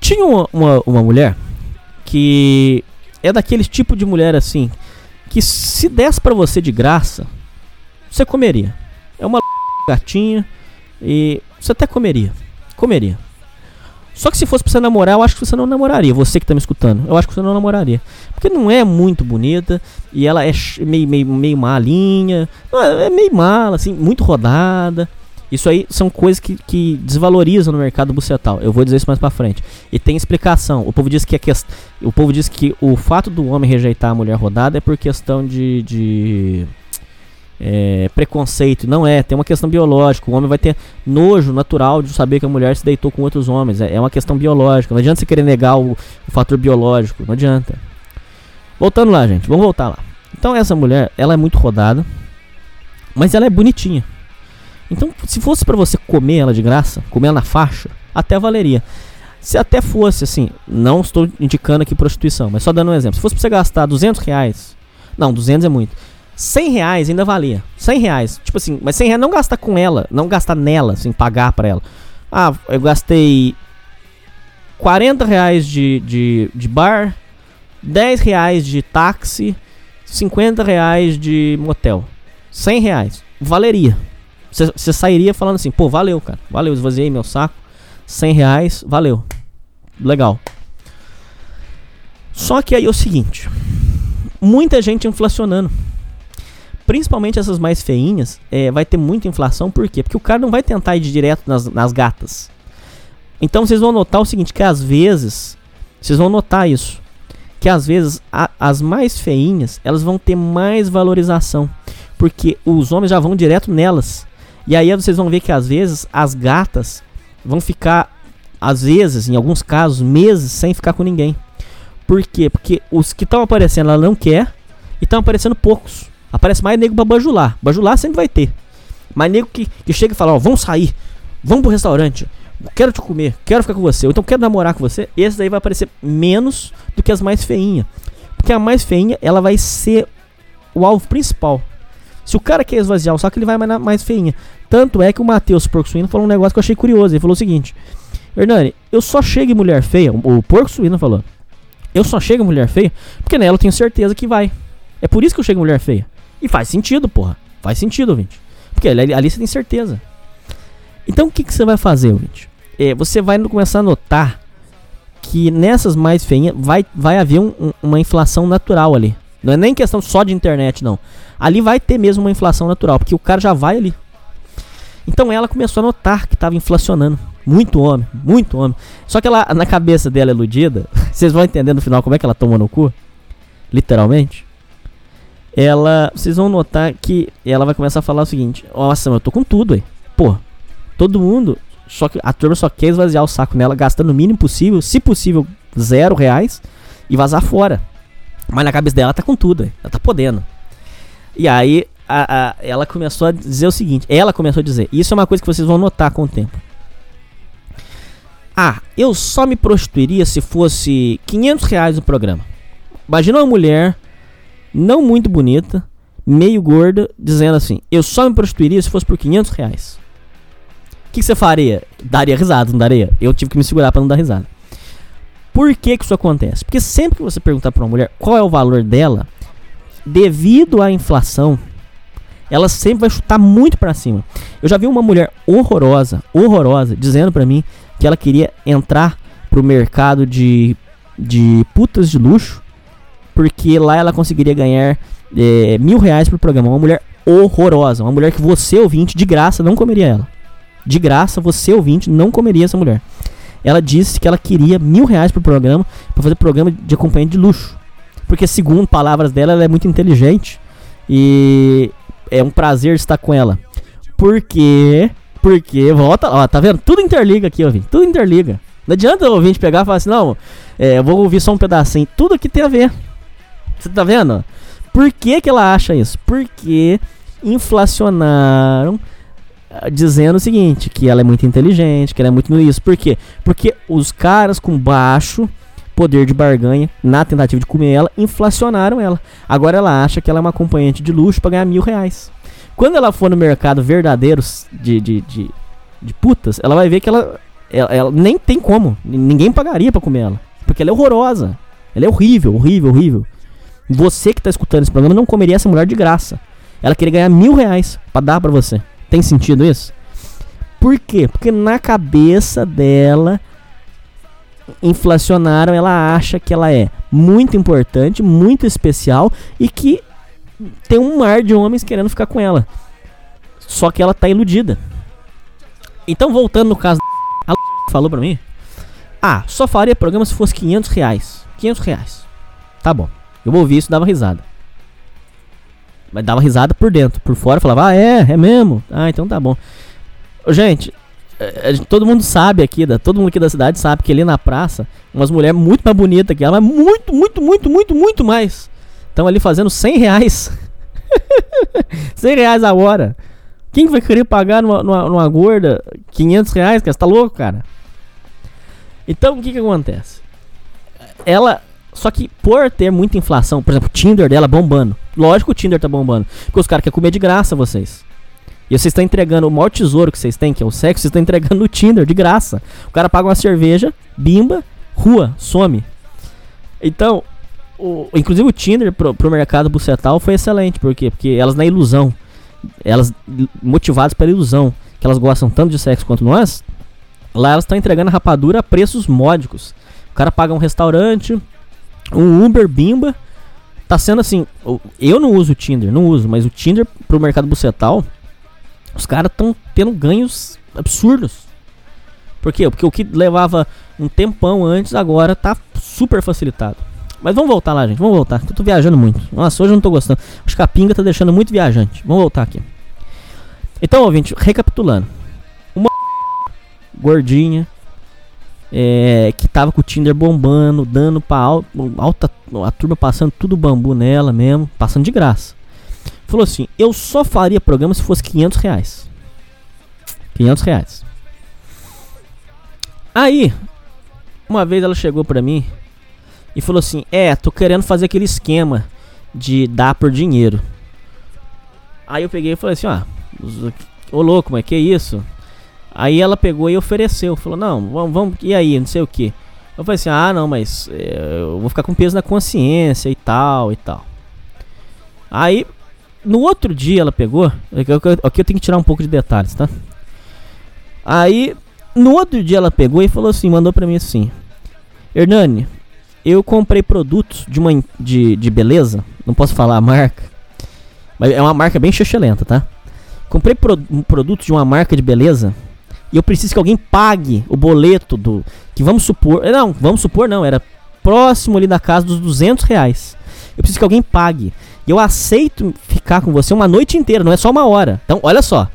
Tinha uma, uma, uma mulher que é daquele tipo de mulher assim que se desse para você de graça, você comeria. É uma [laughs] gatinha e você até comeria. Comeria. Só que se fosse pra você namorar, eu acho que você não namoraria. Você que tá me escutando, eu acho que você não namoraria. Porque não é muito bonita e ela é meio, meio, meio malinha. É meio mala, assim, muito rodada. Isso aí são coisas que, que desvalorizam no mercado bucetal. Eu vou dizer isso mais pra frente. E tem explicação. O povo diz que, a quest... o, povo diz que o fato do homem rejeitar a mulher rodada é por questão de, de é, preconceito. Não é, tem uma questão biológica. O homem vai ter nojo natural de saber que a mulher se deitou com outros homens. É, é uma questão biológica. Não adianta você querer negar o, o, fator biológico. Não adianta. Voltando lá, gente. Vamos voltar lá. Então essa mulher, ela é muito rodada. Mas ela é bonitinha. Então, se fosse para você comer ela de graça, comer ela na faixa, até valeria. Se até fosse assim, não estou indicando aqui prostituição, mas só dando um exemplo. Se fosse pra você gastar 200 reais, não, 200 é muito. 100 reais ainda valia. 100 reais. Tipo assim, mas 100 reais não gastar com ela, não gastar nela, assim, pagar pra ela. Ah, eu gastei 40 reais de, de, de bar, 10 reais de táxi, 50 reais de motel. 100 reais. Valeria. Você sairia falando assim, pô, valeu, cara. Valeu, esvaziei meu saco. 100 reais, valeu. Legal. Só que aí é o seguinte. Muita gente inflacionando principalmente essas mais feinhas, é, vai ter muita inflação. Por quê? Porque o cara não vai tentar ir direto nas, nas gatas. Então vocês vão notar o seguinte, que às vezes, vocês vão notar isso, que às vezes a, as mais feinhas, elas vão ter mais valorização, porque os homens já vão direto nelas. E aí vocês vão ver que às vezes as gatas vão ficar, às vezes, em alguns casos, meses sem ficar com ninguém. Por quê? Porque os que estão aparecendo ela não quer e estão aparecendo poucos. Aparece mais nego pra bajular. Bajular sempre vai ter. Mas nego que, que chega e fala, ó, vamos sair, vamos pro restaurante, quero te comer, quero ficar com você, ou então quero namorar com você, esse daí vai aparecer menos do que as mais feinhas. Porque a mais feinha, ela vai ser o alvo principal. Se o cara quer esvaziar o saco, ele vai mais, mais feinha. Tanto é que o Matheus Porco Suíno falou um negócio que eu achei curioso. Ele falou o seguinte: Hernani, eu só chego em mulher feia. O Porco Suíno falou: Eu só chego em mulher feia porque nela eu tenho certeza que vai. É por isso que eu chego em mulher feia. E faz sentido, porra. Faz sentido, ouvinte. Porque ali, ali você tem certeza. Então o que, que você vai fazer, ouvinte? É, você vai começar a notar que nessas mais feinhas vai, vai haver um, um, uma inflação natural ali. Não é nem questão só de internet, não. Ali vai ter mesmo uma inflação natural, porque o cara já vai ali. Então ela começou a notar que estava inflacionando. Muito homem, muito homem. Só que ela, na cabeça dela iludida, [laughs] vocês vão entender no final como é que ela toma no cu. Literalmente ela. Vocês vão notar que ela vai começar a falar o seguinte: Nossa, eu tô com tudo aí. Pô, todo mundo. Só que a turma só quer esvaziar o saco nela, gastando o mínimo possível, se possível, zero reais, e vazar fora. Mas na cabeça dela tá com tudo, aí. ela tá podendo. E aí a, a, ela começou a dizer o seguinte: ela começou a dizer, isso é uma coisa que vocês vão notar com o tempo. Ah, eu só me prostituiria se fosse 500 reais o programa. Imagina uma mulher não muito bonita, meio gorda, dizendo assim: Eu só me prostituiria se fosse por 500 reais. O que, você faria? Daria risada, não daria? Eu tive que me segurar para não dar risada. Por que, que isso acontece? Porque sempre que você perguntar para uma mulher qual é o valor dela, devido à inflação, ela sempre vai chutar muito para cima. Eu já vi uma mulher horrorosa, horrorosa, dizendo para mim que ela queria entrar pro mercado de, de putas de luxo, porque lá ela conseguiria ganhar é, mil reais por programa. Uma mulher horrorosa, uma mulher que você, ouvinte, de graça, não comeria ela. De graça, você, ouvinte, não comeria essa mulher. Ela disse que ela queria mil reais por programa para fazer programa de acompanhante de luxo. Porque, segundo palavras dela, ela é muito inteligente. E é um prazer estar com ela. Porque. Porque, volta, ó, tá vendo? Tudo interliga aqui, ouvinte. Tudo interliga. Não adianta o ouvinte pegar e falar assim, não, é, eu vou ouvir só um pedacinho. Tudo aqui tem a ver. Você tá vendo? Por que, que ela acha isso? Porque inflacionaram ah, dizendo o seguinte, que ela é muito inteligente, que ela é muito isso. Por quê? Porque os caras com baixo poder de barganha na tentativa de comer ela, inflacionaram ela. Agora ela acha que ela é uma acompanhante de luxo para ganhar mil reais. Quando ela for no mercado verdadeiro de, de, de, de putas, ela vai ver que ela, ela, ela nem tem como. Ninguém pagaria para comer ela. Porque ela é horrorosa. Ela é horrível, horrível, horrível. Você que está escutando esse programa não comeria essa mulher de graça. Ela queria ganhar mil reais para dar para você. Tem sentido isso? Por quê? Porque na cabeça dela inflacionaram, ela acha que ela é muito importante, muito especial e que tem um mar de homens querendo ficar com ela. Só que ela tá iludida. Então, voltando no caso, [laughs] a [laughs] falou pra mim: Ah, só faria programa se fosse 500 reais. 500 reais. Tá bom. Eu ouvi isso e dava risada. Mas dava risada por dentro. Por fora falava, ah, é, é mesmo. Ah, então tá bom. Gente, é, é, todo mundo sabe aqui, da, todo mundo aqui da cidade sabe que ali na praça, umas mulheres muito mais bonitas que ela, mas muito, muito, muito, muito, muito mais. Estão ali fazendo 100 reais. [laughs] 100 reais a hora. Quem vai querer pagar numa, numa, numa gorda 500 reais, cara? Você tá louco, cara? Então, o que que acontece? Ela só que por ter muita inflação, por exemplo, o Tinder dela bombando. Lógico que o Tinder tá bombando. Porque os caras querem comer de graça vocês. E vocês estão entregando o maior tesouro que vocês têm, que é o sexo, vocês estão entregando [laughs] no Tinder, de graça. O cara paga uma cerveja, bimba, rua, some. Então, o, inclusive o Tinder pro, pro mercado bucetal foi excelente. Por quê? Porque elas na ilusão, elas motivadas pela ilusão, que elas gostam tanto de sexo quanto nós, lá elas estão entregando rapadura a preços módicos. O cara paga um restaurante, um Uber Bimba tá sendo assim. Eu não uso o Tinder, não uso, mas o Tinder pro mercado bucetal, os caras estão tendo ganhos absurdos. Por quê? Porque o que levava um tempão antes, agora tá super facilitado. Mas vamos voltar lá, gente. Vamos voltar. Eu tô viajando muito. Nossa, hoje eu não tô gostando. Acho que a pinga tá deixando muito viajante. Vamos voltar aqui. Então, ouvinte, recapitulando. Uma [laughs] gordinha, é, que tava com o Tinder bombando, dando pra alta, a turma passando tudo bambu nela mesmo, passando de graça. Falou assim: eu só faria programa se fosse 500 reais. 500 reais. Aí, uma vez ela chegou pra mim e falou assim: É, tô querendo fazer aquele esquema de dar por dinheiro. Aí eu peguei e falei assim: Ó, ô louco, mas que isso? Aí ela pegou e ofereceu, falou: Não, vamos, vamos e aí, não sei o que. Eu falei assim: Ah, não, mas é, eu vou ficar com peso na consciência e tal e tal. Aí, no outro dia ela pegou. Aqui eu tenho que tirar um pouco de detalhes, tá? Aí, no outro dia ela pegou e falou assim: Mandou pra mim assim: Hernani, eu comprei produtos de uma de, de beleza, não posso falar a marca, mas é uma marca bem xixelenta, tá? Comprei pro, um produto de uma marca de beleza e eu preciso que alguém pague o boleto do. Que vamos supor. Não, vamos supor não, era próximo ali da casa dos 200 reais. Eu preciso que alguém pague. E eu aceito ficar com você uma noite inteira, não é só uma hora. Então, olha só.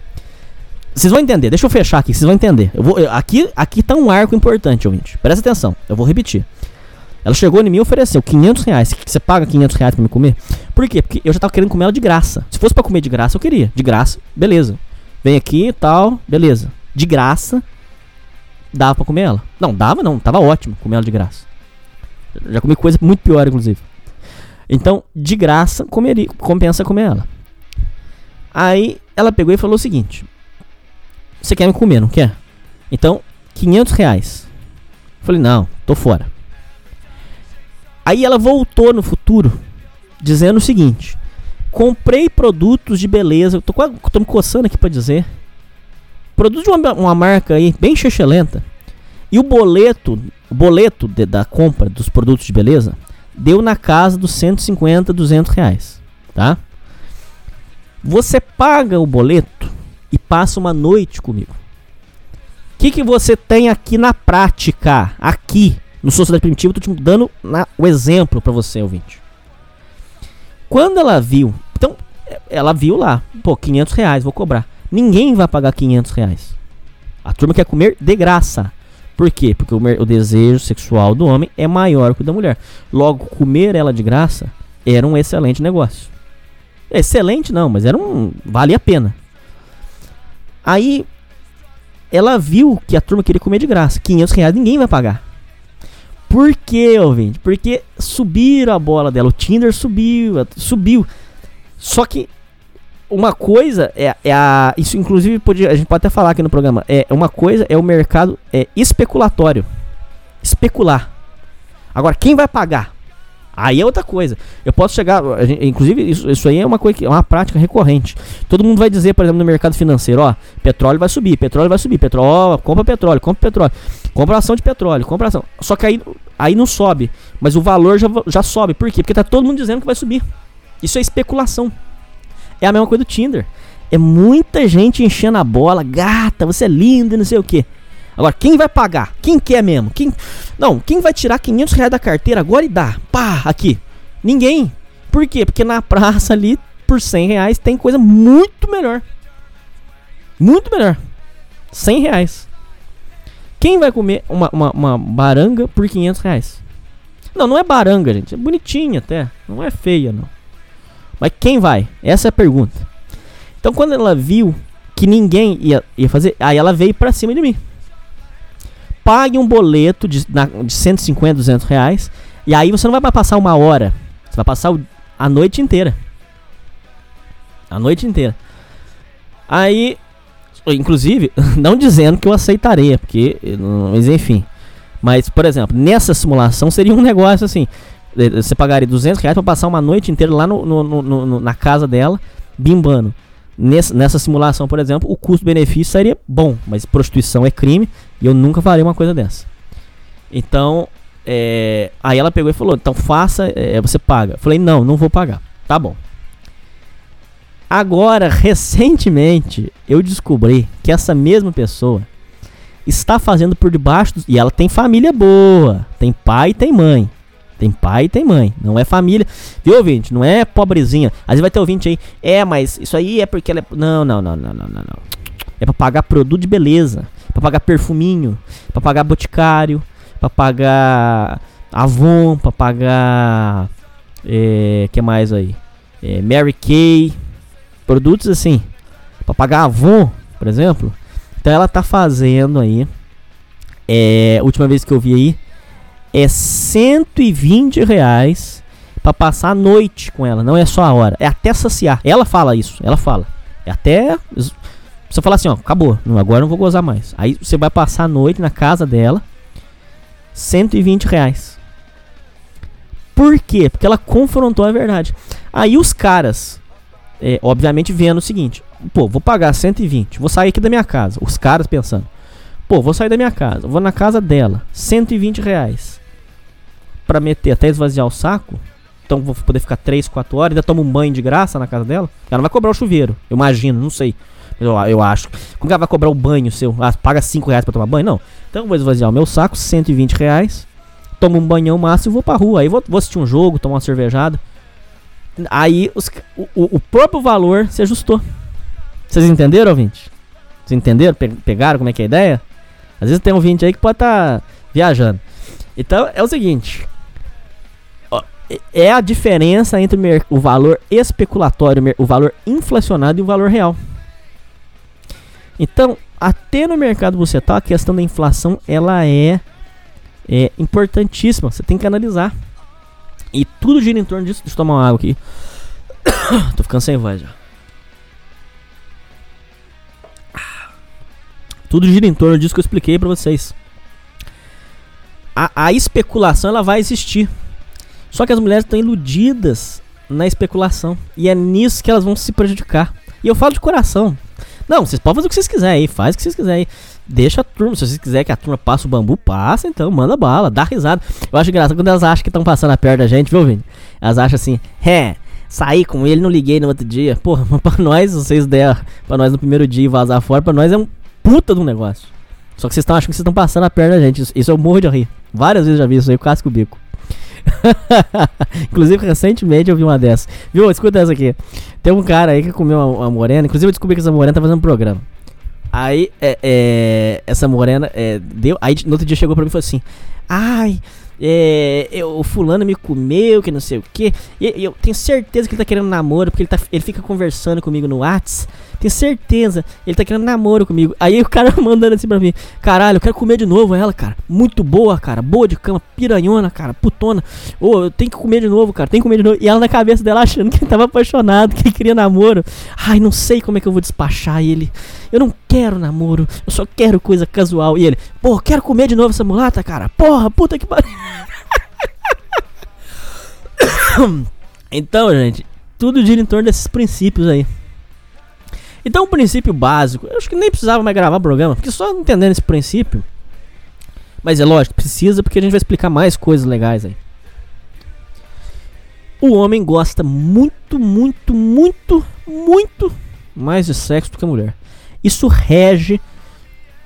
Vocês vão entender, deixa eu fechar aqui, vocês vão entender. Eu vou, eu, aqui, aqui tá um arco importante, ouvinte. Presta atenção, eu vou repetir. Ela chegou em mim e ofereceu 500 reais. Você paga 500 reais pra me comer? Por quê? Porque eu já tava querendo comer ela de graça. Se fosse para comer de graça, eu queria. De graça, beleza. Vem aqui e tal, beleza de graça, dava pra comer ela. Não, dava não, tava ótimo comer ela de graça. Já comi coisa muito pior, inclusive. Então, de graça, comeria, compensa comer ela. Aí ela pegou e falou o seguinte: Você quer me comer, não quer? Então, 500 reais. Falei, não, tô fora. Aí ela voltou no futuro dizendo o seguinte: comprei produtos de beleza, tô, tô me coçando aqui para dizer. Produtos de uma, uma marca aí bem chechelenta. E o boleto, o boleto de, da compra dos produtos de beleza deu na casa dos 150, 200 reais, tá? Você paga o boleto e passa uma noite comigo. O que, que você tem aqui na prática? Aqui, no Sociedade Primitiva, eu tô te dando na, o exemplo para você, ouvinte. Quando ela viu, então, ela viu lá, pô, 500 reais, vou cobrar. Ninguém vai pagar 500 reais. A turma quer comer de graça. Por quê? Porque o, o, desejo sexual do homem é maior que o da mulher. Logo, comer ela de graça era um excelente negócio. Excelente não, mas era um. vale a pena. Aí ela viu que a turma queria comer de graça. 500 reais ninguém vai pagar. Por quê, ouvinte? Porque subiram a bola dela. O Tinder subiu, subiu. Só que uma coisa é, é, a. Isso, inclusive, pode, a gente pode até falar aqui no programa. É uma coisa é o mercado é especulatório. Especular. Agora, quem vai pagar? Aí é outra coisa. Eu posso chegar. Inclusive, isso, isso aí é uma coisa é uma prática recorrente. Todo mundo vai dizer, por exemplo, no mercado financeiro, ó, petróleo vai subir, petróleo vai subir, petróleo, compra petróleo, compra petróleo, compra ação de petróleo, compra ação. Só que aí, aí não sobe. Mas o valor já, já sobe. Por quê? Porque tá todo mundo dizendo que vai subir. Isso é especulação. É a mesma coisa do Tinder. É muita gente enchendo a bola, gata, você é linda, não sei o que. Agora, quem vai pagar? Quem quer mesmo? Quem... Não, quem vai tirar 500 reais da carteira agora e dá? Pá, aqui. Ninguém. Por quê? Porque na praça ali, por 100 reais, tem coisa muito melhor. Muito melhor. 100 reais. Quem vai comer uma, uma, uma baranga por 500 reais? Não, não é baranga, gente. É bonitinha até. Não é feia, não. Mas quem vai? Essa é a pergunta. Então, quando ela viu que ninguém ia, ia fazer, aí ela veio pra cima de mim pague um boleto de, na, de 150, 200 reais. E aí você não vai passar uma hora. Você vai passar o, a noite inteira. A noite inteira. Aí, inclusive, [laughs] não dizendo que eu aceitaria, porque, mas enfim. Mas, por exemplo, nessa simulação seria um [laughs] negócio assim: você pagaria 200 reais para passar uma noite inteira lá no, no, no, na casa dela, bimbando. Nessa, nessa simulação, por exemplo, o custo-benefício seria bom, mas prostituição é crime e eu nunca faria uma coisa dessa. Então, é, aí ela pegou e falou: então faça, é, você paga. Eu falei: não, não vou pagar. Tá bom. Agora, [laughs] recentemente, eu descobri que essa mesma pessoa está fazendo por debaixo. Do, e ela tem família boa, tem pai e tem mãe. Tem pai e tem mãe. Não é família. Viu, ouvinte? Não é pobrezinha. Às vezes vai ter ouvinte aí. É, mas isso aí é porque ela é. Não, não, não, não, não, não. não. É pra pagar produto de beleza. Pra pagar perfuminho. Pra pagar boticário. Pra pagar Avon. Pra pagar. É, que mais aí? É, Mary Kay. Produtos assim. Pra pagar Avon, por exemplo. Então ela tá fazendo aí. É, última vez que eu vi aí é 120 reais para passar a noite com ela. Não é só a hora, é até saciar. Ela fala isso, ela fala. É até. Você fala assim, ó, acabou, agora não vou gozar mais. Aí você vai passar a noite na casa dela, 120 reais. Por quê? Porque ela confrontou a verdade. Aí os caras, é, obviamente, vendo o seguinte: pô, vou pagar 120, vou sair aqui da minha casa. Os caras pensando: pô, vou sair da minha casa, vou na casa dela, 120 reais para meter até esvaziar o saco, então vou poder ficar 3, 4 horas, ainda tomo um banho de graça na casa dela, ela não vai cobrar o chuveiro, eu imagino, não sei. Eu, eu acho. Como que ela vai cobrar o banho seu? Ah, paga 5 reais pra tomar banho? Não. Então vou esvaziar o meu saco, 120 reais, tomo um banhão máximo e vou pra rua. Aí vou, vou assistir um jogo, tomar uma cervejada. Aí os, o, o próprio valor se ajustou. Vocês entenderam, ouvinte? Vocês entenderam? Pe pegaram como é que é a ideia? Às vezes tem um ouvinte aí que pode estar tá viajando. Então é o seguinte: é a diferença entre o valor especulatório, o valor inflacionado e o valor real. Então, até no mercado você tá, a questão da inflação ela é, é importantíssima. Você tem que analisar. E tudo gira em torno disso. Deixa eu tomar uma água aqui. [coughs] Tô ficando sem voz já. Tudo gira em torno disso que eu expliquei para vocês. A, a especulação ela vai existir. Só que as mulheres estão iludidas na especulação. E é nisso que elas vão se prejudicar. E eu falo de coração. Não, vocês podem fazer o que vocês quiserem aí, faz o que vocês quiserem aí. Deixa a turma, se vocês quiserem que a turma passe o bambu, passa então, manda bala, dá risada. Eu acho engraçado quando elas acham que estão passando a perto da gente, viu, Vini? Elas acham assim, é, saí com ele, não liguei no outro dia. Porra, mas [laughs] pra nós, vocês der pra nós no primeiro dia e vazar fora, pra nós é um puta de um negócio. Só que vocês estão achando que vocês estão passando a perna da gente. Isso, isso eu morro de rir. Várias vezes já vi isso aí, o casco bico. [laughs] inclusive, recentemente eu vi uma dessas. Viu? Escuta essa aqui. Tem um cara aí que comeu uma, morena. Inclusive, eu descobri que essa morena tá fazendo um programa. Aí, é, é, essa morena é, deu. Aí, no outro dia chegou pra mim e falou assim: Ai, é, eu, o fulano me comeu, que não sei o que. E, eu tenho certeza que ele tá querendo namoro, porque ele, tá, ele fica conversando comigo no Whats. Tenho certeza, ele tá querendo namoro comigo. Aí o cara [laughs] mandando assim pra mim: Caralho, eu quero comer de novo ela, cara. Muito boa, cara. Boa de cama, piranhona, cara. Putona. Ô, oh, eu tenho que comer de novo, cara. Tem que comer de novo. E ela na cabeça dela achando que ele tava apaixonado, que ele queria namoro. Ai, não sei como é que eu vou despachar ele. Eu não quero namoro, eu só quero coisa casual. E ele, pô, quero comer de novo essa mulata, cara. Porra, puta que pariu. [coughs] então, gente, tudo gira em torno desses princípios aí. Então, o princípio básico, eu acho que nem precisava mais gravar o programa, porque só entendendo esse princípio. Mas é lógico, precisa porque a gente vai explicar mais coisas legais aí. O homem gosta muito, muito, muito, muito mais de sexo do que a mulher. Isso rege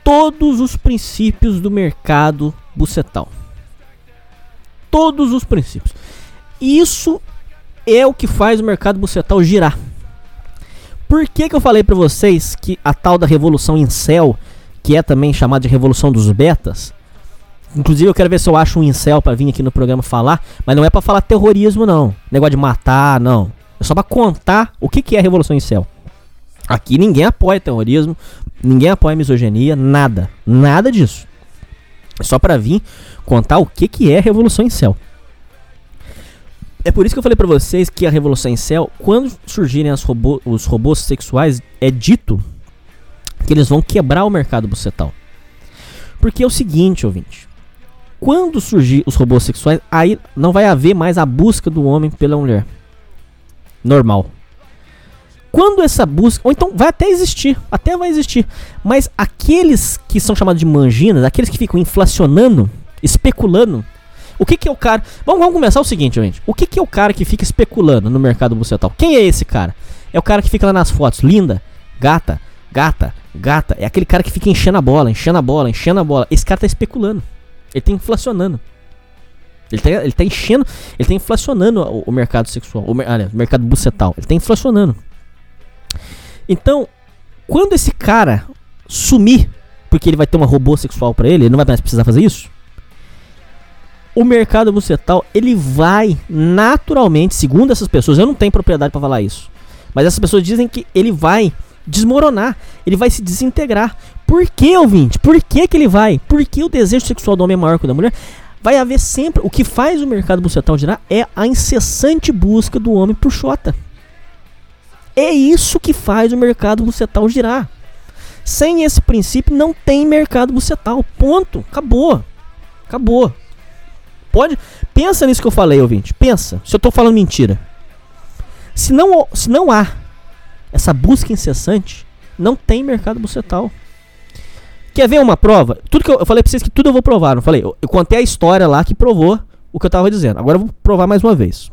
todos os princípios do mercado bucetal. Todos os princípios. Isso é o que faz o mercado bucetal girar. Por que, que eu falei para vocês que a tal da revolução em que é também chamada de revolução dos betas, inclusive eu quero ver se eu acho um incel para vir aqui no programa falar, mas não é para falar terrorismo não, negócio de matar, não. É só para contar o que, que é a revolução céu. Aqui ninguém apoia terrorismo, ninguém apoia misoginia, nada, nada disso. É só para vir contar o que, que é a revolução céu. É por isso que eu falei para vocês que a Revolução em Céu, quando surgirem robô, os robôs sexuais, é dito que eles vão quebrar o mercado bucetal. Porque é o seguinte, ouvinte. Quando surgir os robôs sexuais, aí não vai haver mais a busca do homem pela mulher. Normal. Quando essa busca, ou então vai até existir, até vai existir, mas aqueles que são chamados de manginas, aqueles que ficam inflacionando, especulando o que, que é o cara. Vamos, vamos começar o seguinte, gente. O que, que é o cara que fica especulando no mercado bucetal? Quem é esse cara? É o cara que fica lá nas fotos, linda, gata, gata, gata. É aquele cara que fica enchendo a bola, enchendo a bola, enchendo a bola. Esse cara tá especulando. Ele tá inflacionando. Ele tá, ele tá enchendo, ele tá inflacionando o, o mercado sexual, o, aliás, o mercado bucetal. Ele tá inflacionando. Então, quando esse cara sumir, porque ele vai ter uma robô sexual para ele, ele não vai mais precisar fazer isso o mercado bucetal ele vai naturalmente, segundo essas pessoas, eu não tenho propriedade para falar isso, mas essas pessoas dizem que ele vai desmoronar, ele vai se desintegrar. Por que, ouvinte? Por que, que ele vai? Porque o desejo sexual do homem é maior que o da mulher? Vai haver sempre. O que faz o mercado bucetal girar é a incessante busca do homem por chota. É isso que faz o mercado bucetal girar. Sem esse princípio, não tem mercado bucetal. Ponto. Acabou. Acabou. Pode. Pensa nisso que eu falei, ouvinte. Pensa. Se eu tô falando mentira. Se não, se não há essa busca incessante, não tem mercado bucetal. Quer ver uma prova? Tudo que eu, eu falei pra vocês que tudo eu vou provar, não falei? Eu, eu, contei a história lá que provou o que eu tava dizendo. Agora eu vou provar mais uma vez.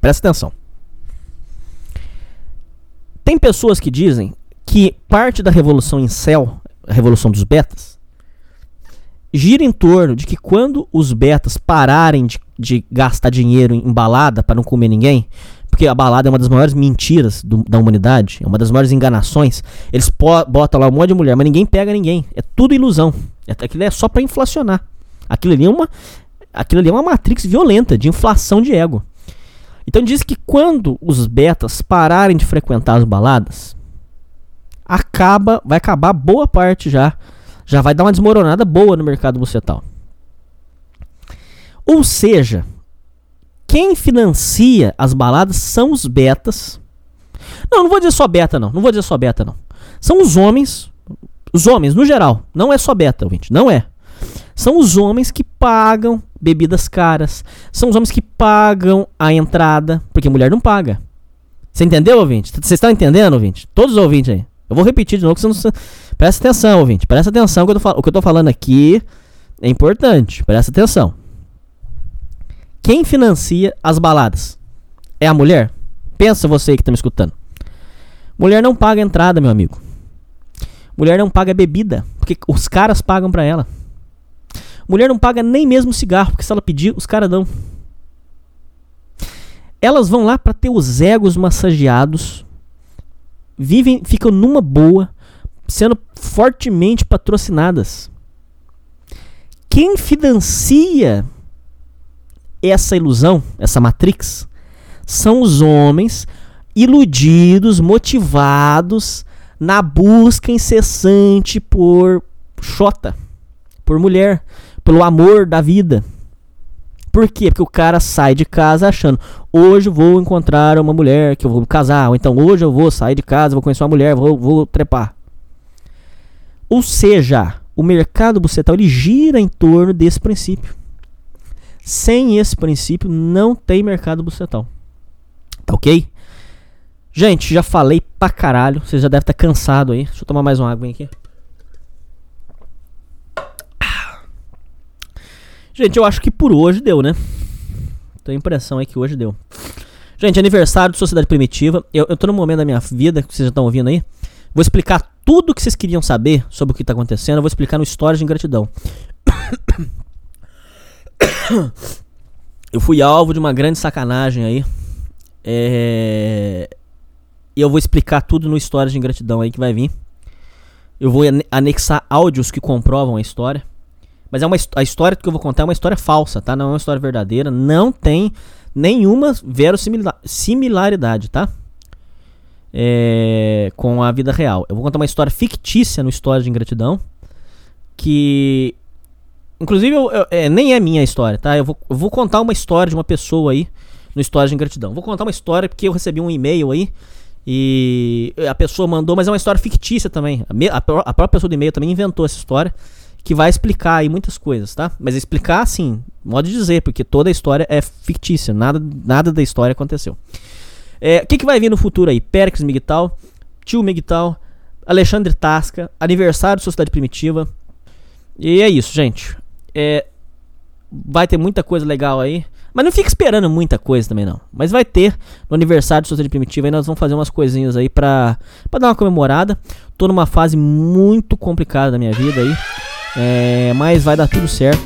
Presta atenção. Tem pessoas que dizem que parte da revolução em céu, a revolução dos betas, gira em torno de que quando os betas pararem de, de gastar dinheiro em balada para não comer ninguém, porque a balada é uma das maiores mentiras do, da humanidade, é uma das maiores enganações. Eles botam lá um monte de mulher, mas ninguém pega ninguém. É tudo ilusão. É, aquilo é só para inflacionar. Aquilo ali é uma, aquilo ali é uma matrix violenta de inflação de ego. Então diz que quando os betas pararem de frequentar as baladas, acaba, vai acabar boa parte já já vai dar uma desmoronada boa no mercado bucetal. Ou seja, quem financia as baladas são os betas. Não, não vou dizer só beta, não. Não vou dizer só beta, não. São os homens. Os homens, no geral. Não é só beta, ouvinte. Não é. São os homens que pagam bebidas caras. São os homens que pagam a entrada, porque mulher não paga. Você entendeu, ouvinte? Vocês estão entendendo, ouvinte? Todos os ouvintes aí. Eu vou repetir de novo, você não... Presta atenção, ouvinte. Presta atenção, que eu tô o que eu tô falando aqui é importante. Presta atenção. Quem financia as baladas? É a mulher? Pensa você que tá me escutando. Mulher não paga entrada, meu amigo. Mulher não paga bebida, porque os caras pagam pra ela. Mulher não paga nem mesmo cigarro, porque se ela pedir, os caras dão. Elas vão lá para ter os egos massageados, vivem, ficam numa boa, sendo fortemente patrocinadas. Quem financia essa ilusão, essa matrix, são os homens iludidos, motivados na busca incessante por xota, por mulher, pelo amor da vida. Por quê? Porque o cara sai de casa achando, hoje vou encontrar uma mulher que eu vou casar, ou então hoje eu vou sair de casa, vou conhecer uma mulher, vou, vou trepar. Ou seja, o mercado bucetal ele gira em torno desse princípio. Sem esse princípio, não tem mercado bucetal. Tá ok? Gente, já falei pra caralho. Vocês já devem estar tá cansado aí. Deixa eu tomar mais uma água aqui. Gente, eu acho que por hoje deu, né? Tenho a impressão aí que hoje deu. Gente, aniversário de Sociedade Primitiva. Eu, eu tô no momento da minha vida, que vocês já estão ouvindo aí. Vou explicar tudo o que vocês queriam saber sobre o que tá acontecendo. Eu vou explicar no Histórias de Ingratidão. Eu fui alvo de uma grande sacanagem aí. É... E eu vou explicar tudo no Histórias de Ingratidão aí que vai vir. Eu vou anexar áudios que comprovam a história. Mas é uma a história que eu vou contar é uma história falsa, tá? Não é uma história verdadeira. Não tem nenhuma verossimilaridade, tá? É, com a vida real. Eu vou contar uma história fictícia no História de Ingratidão. Que. Inclusive, eu, eu, é, nem é minha história, tá? Eu vou, eu vou contar uma história de uma pessoa aí no História de Ingratidão. Vou contar uma história porque eu recebi um e-mail aí. E a pessoa mandou, mas é uma história fictícia também. A, a, a própria pessoa do e-mail também inventou essa história que vai explicar aí muitas coisas, tá? Mas explicar assim, modo de dizer, porque toda a história é fictícia, nada, nada da história aconteceu. O é, que, que vai vir no futuro aí? Péricles Miguel, Tio Miguel, Alexandre Tasca, aniversário de Sociedade Primitiva. E é isso, gente. É, vai ter muita coisa legal aí. Mas não fica esperando muita coisa também, não. Mas vai ter no aniversário de Sociedade Primitiva. Aí nós vamos fazer umas coisinhas aí pra, pra dar uma comemorada. Tô numa fase muito complicada da minha vida aí. É, mas vai dar tudo certo.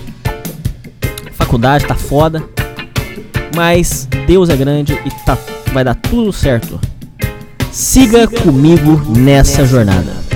Faculdade tá foda. Mas Deus é grande e tá, vai dar tudo certo. Siga comigo nessa jornada.